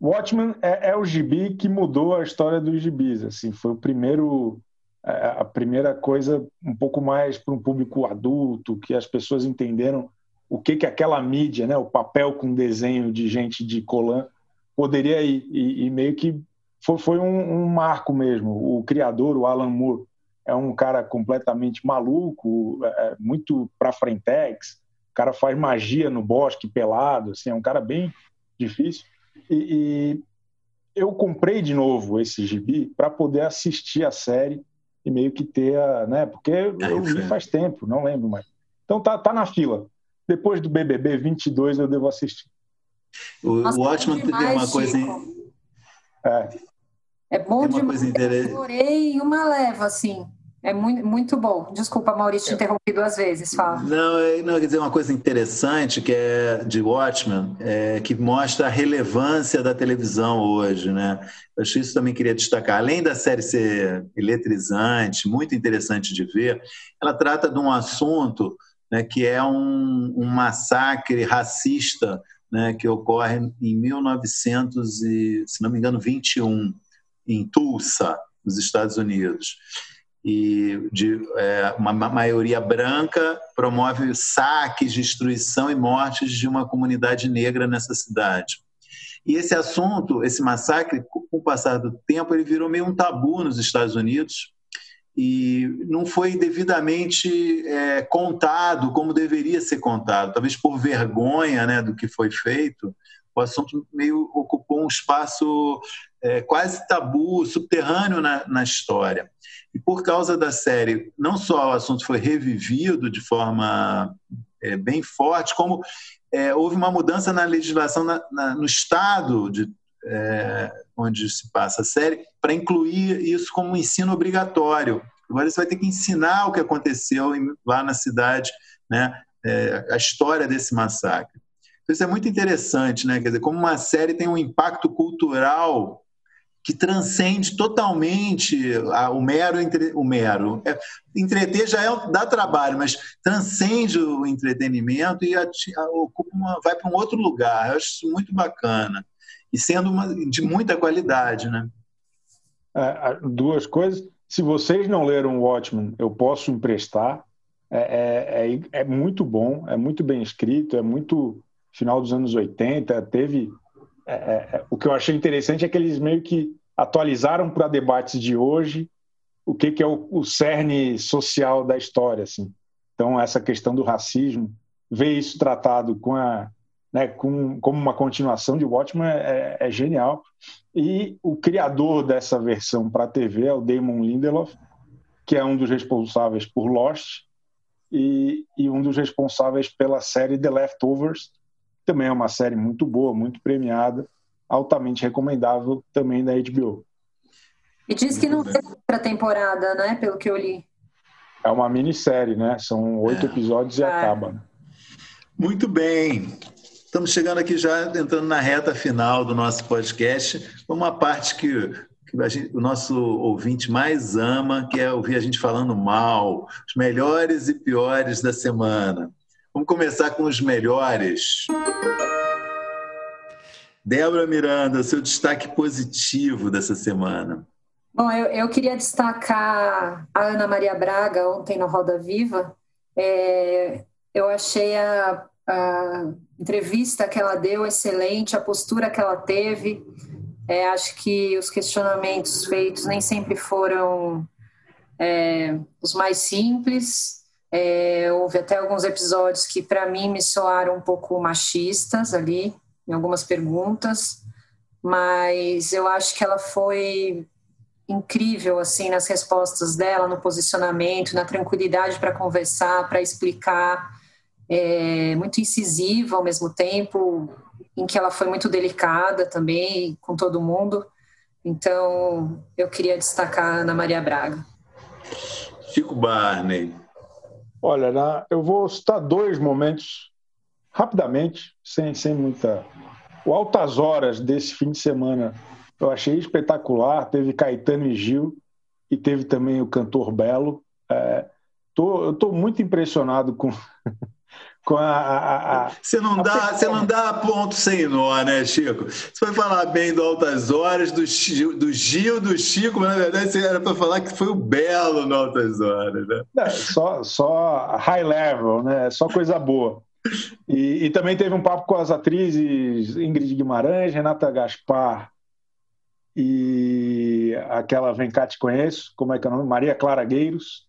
Watchmen é, é, o gibi que mudou a história dos gibis. Assim, foi o primeiro, é, a primeira coisa um pouco mais para um público adulto, que as pessoas entenderam o que que aquela mídia, né, o papel com desenho de gente de Colan poderia ir. E, e meio que foi, foi um, um, marco mesmo. O criador, o Alan Moore, é um cara completamente maluco, é, é muito para frentex. O cara faz magia no bosque pelado, assim, é um cara bem difícil. E, e eu comprei de novo esse gibi para poder assistir a série e meio que ter a, né? Porque eu vi faz tempo, não lembro mais. Então tá, tá na fila. Depois do BBB 22 eu devo assistir. O, Nossa, o Watchman tem uma coisa. É. é bom demais. Coisa. Eu em uma leva, assim. É muito, muito bom. Desculpa, Maurício, te interrompi duas vezes. Fala. Não, é, não, quer dizer, uma coisa interessante que é de Watchmen, é, que mostra a relevância da televisão hoje, né? Eu acho isso também queria destacar. Além da série ser eletrizante, muito interessante de ver, ela trata de um assunto né, que é um, um massacre racista né, que ocorre em 1900 e, se não me engano, 21, em Tulsa, nos Estados Unidos e de é, uma maioria branca promove saques, destruição e mortes de uma comunidade negra nessa cidade. E esse assunto, esse massacre, com o passar do tempo, ele virou meio um tabu nos Estados Unidos e não foi devidamente é, contado como deveria ser contado, talvez por vergonha né, do que foi feito. O assunto meio ocupou um espaço é, quase tabu, subterrâneo na, na história. E por causa da série, não só o assunto foi revivido de forma é, bem forte, como é, houve uma mudança na legislação na, na, no estado de, é, onde se passa a série para incluir isso como ensino obrigatório. Agora você vai ter que ensinar o que aconteceu em, lá na cidade, né, é, a história desse massacre. Isso é muito interessante, né? Quer dizer, como uma série tem um impacto cultural que transcende totalmente o mero o mero. É, entreter já é, dá trabalho mas transcende o entretenimento e a, a, ocupa uma, vai para um outro lugar. Eu acho isso muito bacana. E sendo uma, de muita qualidade né? É, duas coisas. Se vocês não leram Watchmen eu posso emprestar. É, é, é, é muito bom é muito bem escrito é muito final dos anos 80 teve é, é, é, o que eu achei interessante é que eles meio que atualizaram para debates de hoje o que, que é o, o, cerne social da história. Assim. Então, essa questão do racismo, ver isso tratado com a, né, com, como uma continuação de Watchmen é, é, genial. E o criador dessa versão para a TV é o Damon Lindelof, que é um dos responsáveis por Lost e, e um dos responsáveis pela série The Leftovers, também é uma série muito boa, muito premiada, altamente recomendável também da HBO. E diz que não tem outra temporada, né? Pelo que eu li. É uma minissérie, né? São oito é. episódios e é. acaba. Muito bem. Estamos chegando aqui já, entrando na reta final do nosso podcast, uma parte que, que gente, o nosso ouvinte mais ama, que é ouvir a gente falando mal, os melhores e piores da semana. Vamos começar com os melhores. Débora Miranda, seu destaque positivo dessa semana. Bom, eu, eu queria destacar a Ana Maria Braga ontem no Roda Viva. É, eu achei a, a, entrevista que ela deu excelente, a postura que ela teve. É, acho que os questionamentos feitos nem sempre foram é, os mais simples. É, houve até alguns episódios que, para mim, me soaram um pouco machistas ali, em algumas perguntas, mas eu acho que ela foi incrível assim nas respostas dela, no posicionamento, na tranquilidade para conversar, para explicar, é, muito incisiva ao mesmo tempo, em que ela foi muito delicada também com todo mundo. Então, eu queria destacar a Ana Maria Braga. Chico Barney. Olha, na, eu vou citar dois momentos rapidamente, sem, sem muita. O Altas Horas desse fim de semana eu achei espetacular. Teve Caetano e Gil e teve também o cantor Belo. É, tô, eu estou muito impressionado com, (laughs) com a, a, a, você não dá você não dá ponto sem nó né Chico? Você vai falar bem do Altas Horas do, do Gil do Chico mas na verdade você era para falar que foi o Belo no Altas Horas né? Não, só só high level né? Só coisa boa. E, e, também teve um papo com as atrizes Ingrid Guimarães Renata Gaspar e aquela Vem cá te conheço como é que é o nome? Maria Clara Gueiros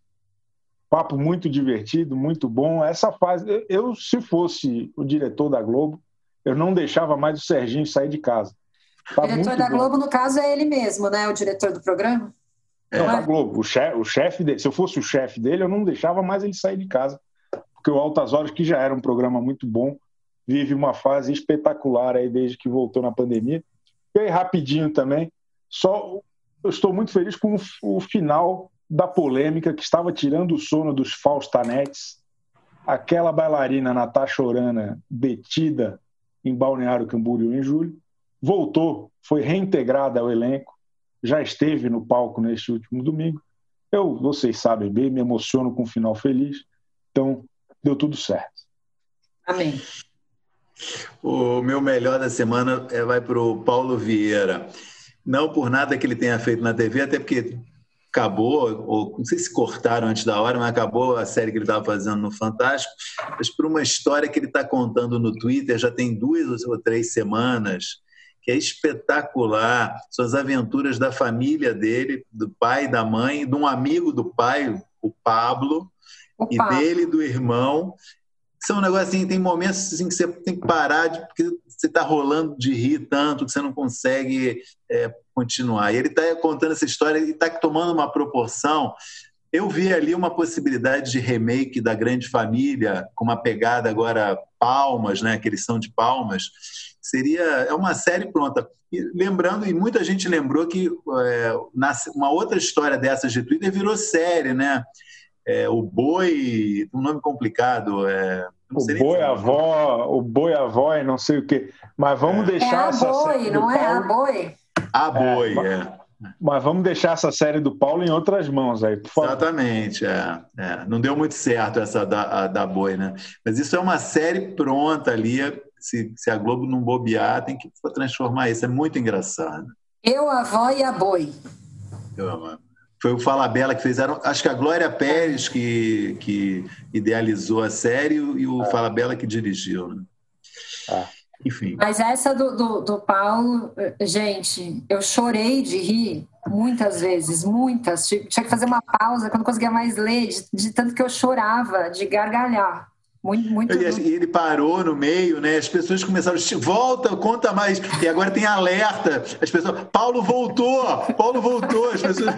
papo muito divertido, muito bom. Essa fase, eu se fosse o diretor da Globo, eu não deixava mais o Serginho sair de casa. Tá o diretor da bom. Globo, no caso, é ele mesmo, né? O diretor do programa? Não, é? da Globo. O chefe, o chefe dele, se eu fosse o chefe dele, eu não deixava mais ele sair de casa. porque o Altas Horas, que já era um programa muito bom, vive uma fase espetacular aí desde que voltou na pandemia. E aí, rapidinho também, só eu estou muito feliz com o, final da polêmica que estava tirando o sono dos Faustanetes, aquela bailarina Natasha Orana detida em Balneário Camboriú em julho, voltou, foi reintegrada ao elenco, já esteve no palco neste último domingo. Eu, vocês sabem bem, me emociono com um final feliz, então deu tudo certo. Amém. O meu melhor da semana é, vai para o Paulo Vieira. Não por nada que ele tenha feito na TV, até porque acabou, ou não sei se cortaram antes da hora, mas acabou a série que ele estava fazendo no Fantástico, mas por uma história que ele está contando no Twitter já tem duas ou três semanas, que é espetacular. São as aventuras da família dele, do pai, da mãe, de um amigo do pai, o Pablo, o e Pablo. dele, do irmão. São um negócio assim, tem momentos assim, que você tem que parar, de, porque você está rolando de rir tanto que você não consegue é, continuar. E ele está contando essa história e está tomando uma proporção. Eu vi ali uma possibilidade de remake da Grande Família, com uma pegada agora Palmas, né? Que eles são de Palmas. Seria é uma série pronta. E lembrando, e muita gente lembrou que é, uma outra história dessas de Twitter virou série, né? É, o Boi, um nome complicado. É, o boi avó, o boi avó e não sei o quê. Mas vamos é. deixar é essa boi, série não é a boi. A boi, é. é. Mas vamos deixar essa série do Paulo em outras mãos aí, por favor. Exatamente, é, é. Não deu muito certo essa da, da Boi, né? Mas isso é uma série pronta ali. Se, se a Globo não bobear, tem que transformar isso. É muito engraçado. Eu, a avó e a Boi. Eu. Foi o Falabella que fizeram. Acho que a Glória Pérez que, que idealizou a série e o ah. Falabella que dirigiu. Né? Ah. Enfim. Mas essa do, do, do, Paulo, gente, eu chorei de rir muitas vezes, muitas. Tinha que fazer uma pausa quando não conseguia mais ler, de, de tanto que eu chorava, de gargalhar. Muito, muito. E, ele parou no meio, né? As pessoas começaram, volta, conta mais. E agora tem alerta. As pessoas, Paulo voltou, Paulo voltou. As pessoas.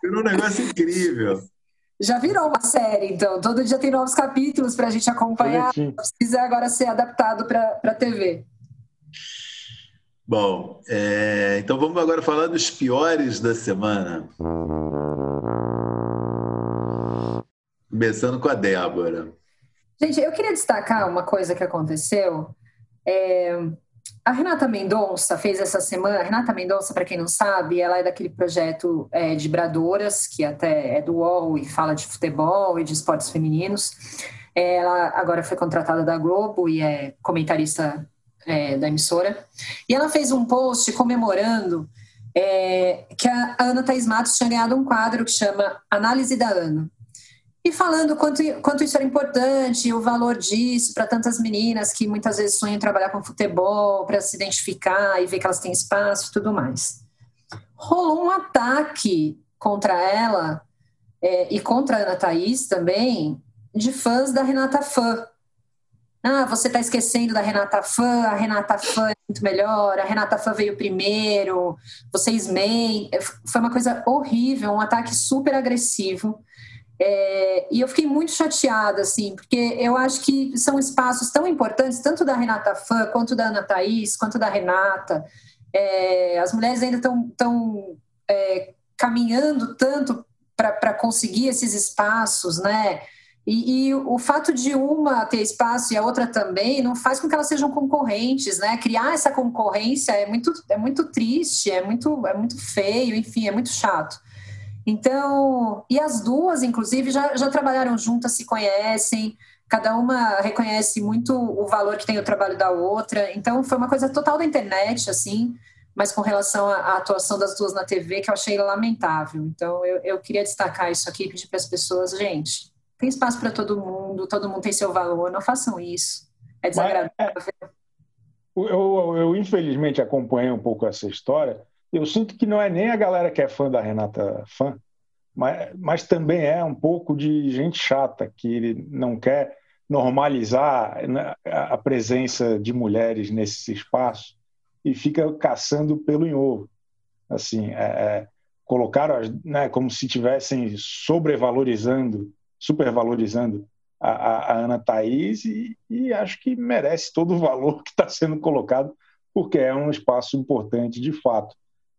Virou um negócio incrível. Já virou uma série, então. Todo dia tem novos capítulos para a gente acompanhar. Precisa agora ser adaptado para a TV. Bom, é, então vamos agora falar dos piores da semana. Começando com a Débora. Gente, eu queria destacar uma coisa que aconteceu. É, a Renata Mendonça fez essa semana. A Renata Mendonça, para quem não sabe, ela é daquele projeto é, de Bradoras, que até é do UOL e fala de futebol e de esportes femininos. Ela agora foi contratada da Globo e é comentarista é, da emissora. E ela fez um post comemorando é, que a Ana Thaís Matos tinha ganhado um quadro que chama Análise da Ana e falando quanto, quanto isso era importante, o valor disso para tantas meninas que muitas vezes sonham trabalhar com futebol, para se identificar e ver que elas têm espaço e tudo mais. Rolou um ataque contra ela é, e contra a Ana Thaís também, de fãs da Renata Fã. Ah, você está esquecendo da Renata Fã, a Renata Fã é muito melhor, a Renata Fã veio primeiro, vocês mentem. Foi uma coisa horrível, um ataque super agressivo. É, e eu fiquei muito chateada, assim, porque eu acho que são espaços tão importantes, tanto da Renata Fã, quanto da Ana Thaís, quanto da Renata. É, as mulheres ainda estão tão, é, caminhando tanto para conseguir esses espaços, né? E, e, o fato de uma ter espaço e a outra também não faz com que elas sejam concorrentes, né? Criar essa concorrência é muito, é muito triste, é muito, é muito feio, enfim, é muito chato. Então, e as duas, inclusive, já, já trabalharam juntas, se conhecem, cada uma reconhece muito o valor que tem o trabalho da outra. Então, foi uma coisa total da internet, assim, mas com relação à, atuação das duas na TV, que eu achei lamentável. Então, eu, eu queria destacar isso aqui, pedir para as pessoas, gente, tem espaço para todo mundo, todo mundo tem seu valor, não façam isso. É desagradável. Mas, é, eu, eu, eu, infelizmente, acompanhei um pouco essa história eu sinto que não é nem a galera que é fã da Renata fã, mas, mas também é um pouco de gente chata que não quer normalizar né, a presença de mulheres nesse espaço e fica caçando pelo em ovo. Assim, é, é, colocaram né, como se estivessem sobrevalorizando, supervalorizando a, a, a Ana Thaís e, e, acho que merece todo o valor que está sendo colocado, porque é um espaço importante de fato.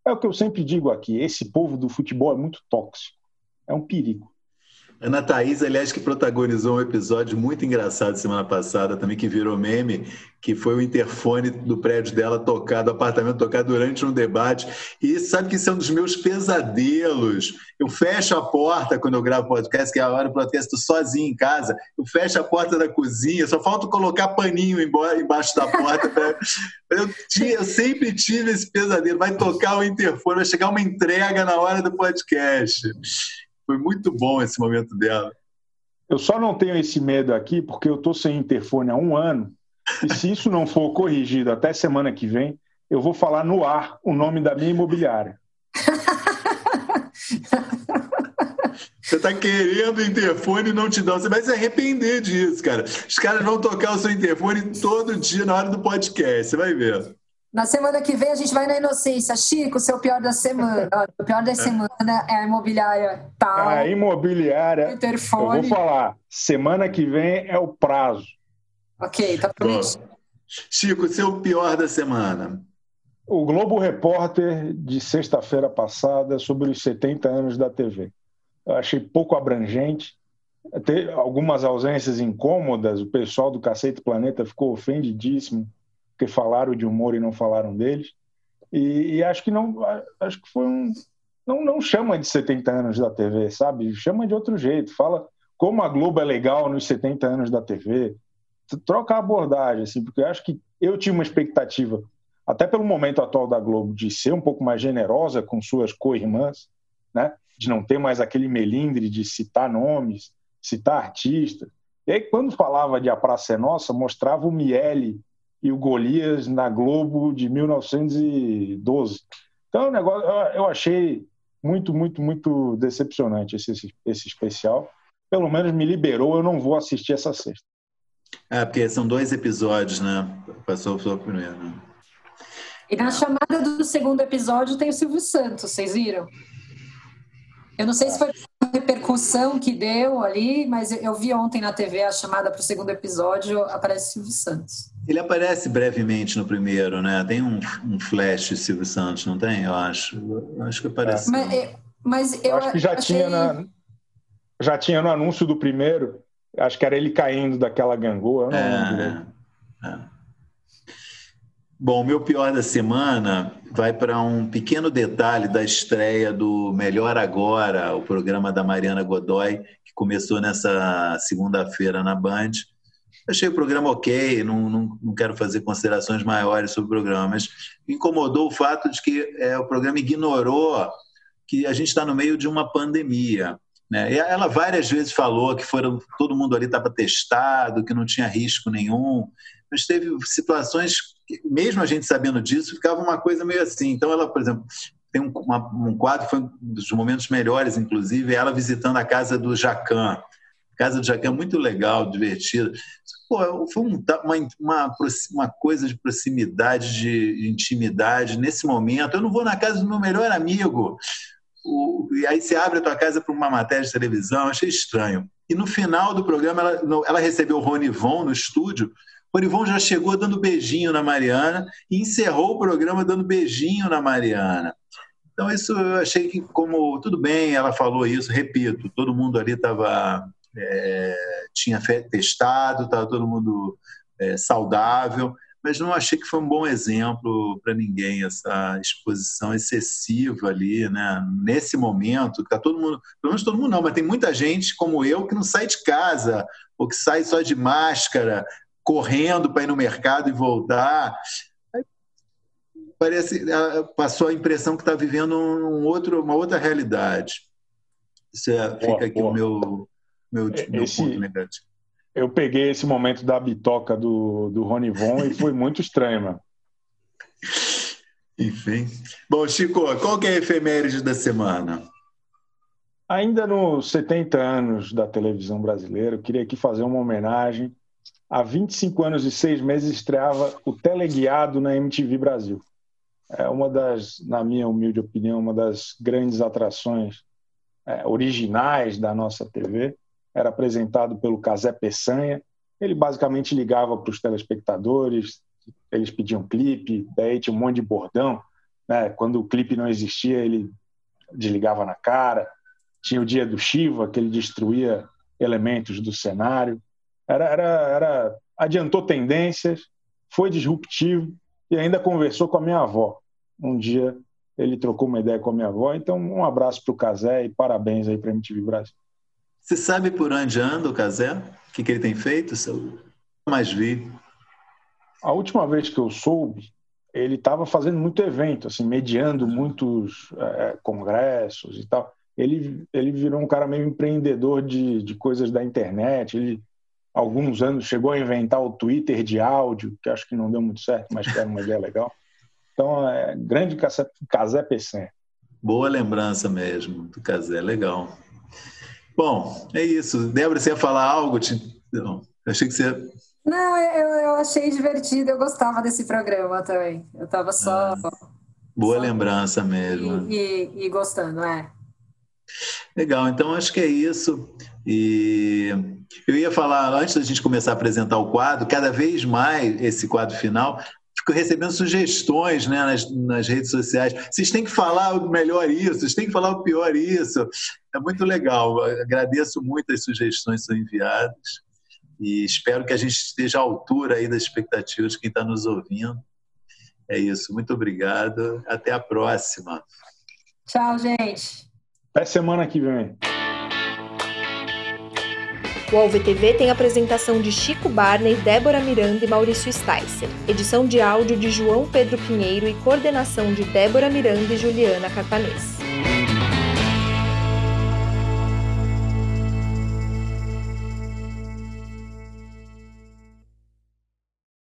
É o que eu sempre digo aqui: esse povo do futebol é muito tóxico, é um perigo. Ana Thaís, aliás, que protagonizou um episódio muito engraçado semana passada, também que virou meme, que foi o interfone do prédio dela tocar, do apartamento tocar durante um debate. E sabe que isso é um dos meus pesadelos. Eu fecho a porta quando eu gravo podcast, que é a hora do podcast, estou sozinho em casa. Eu fecho a porta da cozinha, só falta colocar paninho embaixo da porta. Pra... (laughs) Eu, tinha, eu sempre tive esse pesadelo. Vai tocar o interfone, vai chegar uma entrega na hora do podcast. Foi muito bom esse momento dela. Eu só não tenho esse medo aqui porque eu estou sem interfone há um ano. E se isso não for corrigido até semana que vem, eu vou falar no ar o nome da minha imobiliária. (laughs) Você está querendo interfone e não te dão. Você vai se arrepender disso, cara. Os caras vão tocar o seu interfone todo dia na hora do podcast. Você vai ver. Na semana que vem a gente vai na Inocência. Chico, seu pior da semana. o pior da semana é a imobiliária tal. A imobiliária. Interfone. Eu vou falar. Semana que vem é o prazo. Ok, tá pronto. Chico, seu pior da semana. O Globo Repórter de sexta-feira passada sobre os 70 anos da TV. Eu achei pouco abrangente. Tem algumas ausências incômodas. O pessoal do Cacete Planeta ficou ofendidíssimo porque falaram de humor e não falaram deles. E, e, acho que não, acho que foi um não, não chama de 70 anos da TV, sabe? Chama de outro jeito. Fala como a Globo é legal nos 70 anos da TV. Troca a abordagem, assim, porque eu acho que eu tinha uma expectativa, até pelo momento atual da Globo, de ser um pouco mais generosa com suas co-irmãs, né? De não ter mais aquele melindre de citar nomes, citar artistas. E aí, quando falava de A Praça é Nossa, mostrava o Miele e o Golias na Globo de 1912. Então, o negócio, eu achei muito, muito, muito decepcionante esse, esse especial. Pelo menos me liberou, eu não vou assistir essa sexta. É, porque são dois episódios, né? Passou o primeiro. Né? E na chamada do segundo episódio tem o Silvio Santos, vocês viram? Eu não sei se foi a repercussão que deu ali, mas eu vi ontem na TV a chamada para o segundo episódio, aparece Silvio Santos. Ele aparece brevemente no primeiro, né? Tem um, um flash de Silvio Santos, não tem? Eu acho. Eu acho que aparece. Mas, é, mas eu, eu, acho que já achei... tinha na, já tinha no anúncio do primeiro. Acho que era ele caindo daquela gangorra. É, é. Bom, meu pior da semana vai para um pequeno detalhe da estreia do Melhor Agora, o programa da Mariana Godoy, que começou nessa segunda-feira na Band Achei o programa ok, não, não, não quero fazer considerações maiores sobre o programa, mas incomodou o fato de que é, o programa ignorou que a gente está no meio de uma pandemia. Né? E ela várias vezes falou que foram, todo mundo ali estava testado, que não tinha risco nenhum, mas teve situações, que, mesmo a gente sabendo disso, ficava uma coisa meio assim. Então, ela, por exemplo, tem um, uma, um quadro, foi um dos momentos melhores, inclusive, ela visitando a casa do Jacan. Casa do Jacan é muito legal, divertida. Pô, foi um, uma, uma, uma coisa de proximidade, de intimidade nesse momento. Eu não vou na casa do meu melhor amigo. O, e aí você abre a tua casa para uma matéria de televisão, achei estranho. E no final do programa, ela, ela recebeu o Ronivon no estúdio. O Ronivon já chegou dando beijinho na Mariana e encerrou o programa dando beijinho na Mariana. Então, isso eu achei que, como tudo bem, ela falou isso, repito, todo mundo ali estava é, tinha testado, estava todo mundo é, saudável, mas não achei que foi um bom exemplo para ninguém essa exposição excessiva ali, né? Nesse momento, que tá todo mundo, pelo menos todo mundo não, mas tem muita gente como eu que não sai de casa ou que sai só de máscara, correndo para ir no mercado e voltar. Parece, passou a impressão que está vivendo um outro, uma outra realidade. Isso é, fica aqui o meu meu, meu esse, ponto negativo. Eu peguei esse momento da bitoca do, do Rony Von e foi (laughs) muito estranho, mano. Enfim. Bom, Chico, qual que é a efeméride da semana? Ainda nos 70 anos da televisão brasileira, eu queria aqui fazer uma homenagem. Há 25 anos e seis meses estreava o Teleguiado na MTV Brasil. É uma das, na minha humilde opinião, uma das grandes atrações é, originais da nossa TV era apresentado pelo Casé Peçanha. Ele basicamente ligava para os telespectadores, eles pediam clipe, daí tinha um monte de bordão. Né? Quando o clipe não existia, ele desligava na cara. Tinha o dia do Shiva, que ele destruía elementos do cenário. Era, era, era adiantou tendências, foi disruptivo e ainda conversou com a minha avó. Um dia ele trocou uma ideia com a minha avó. Então, um abraço para o Casé e parabéns aí para a MTV Brasil. Você sabe por onde anda o Casé? O que, que ele tem feito? Seu... Mais vi. A última vez que eu soube, ele estava fazendo muito evento, assim, mediando muitos é, congressos e tal. Ele, ele virou um cara meio empreendedor de, de coisas da internet. Ele, alguns anos, chegou a inventar o Twitter de áudio, que acho que não deu muito certo, mas que era uma ideia legal. Então, é grande Casé Pessin. Boa lembrança mesmo do Casé, legal. Bom, é isso. Débora, você ia falar algo? Não, eu achei que você. Não, eu, eu achei divertido, eu gostava desse programa também. Eu estava só. Ah, boa só... lembrança mesmo. E, e, e, gostando, é. Legal, então acho que é isso. E eu ia falar, antes da gente começar a apresentar o quadro, cada vez mais esse quadro final, fico recebendo sugestões né, nas, nas, redes sociais. Vocês têm que falar o melhor isso, vocês têm que falar o pior isso. É muito legal. agradeço muito as sugestões que são enviadas e espero que a gente esteja à altura aí das expectativas de quem está nos ouvindo. É isso. Muito obrigado. Até a próxima. Tchau, gente. Até semana que vem. O AlvTV tem apresentação de Chico Barney, Débora Miranda e Maurício Sticer. Edição de áudio de João Pedro Pinheiro e coordenação de Débora Miranda e Juliana Carpanês.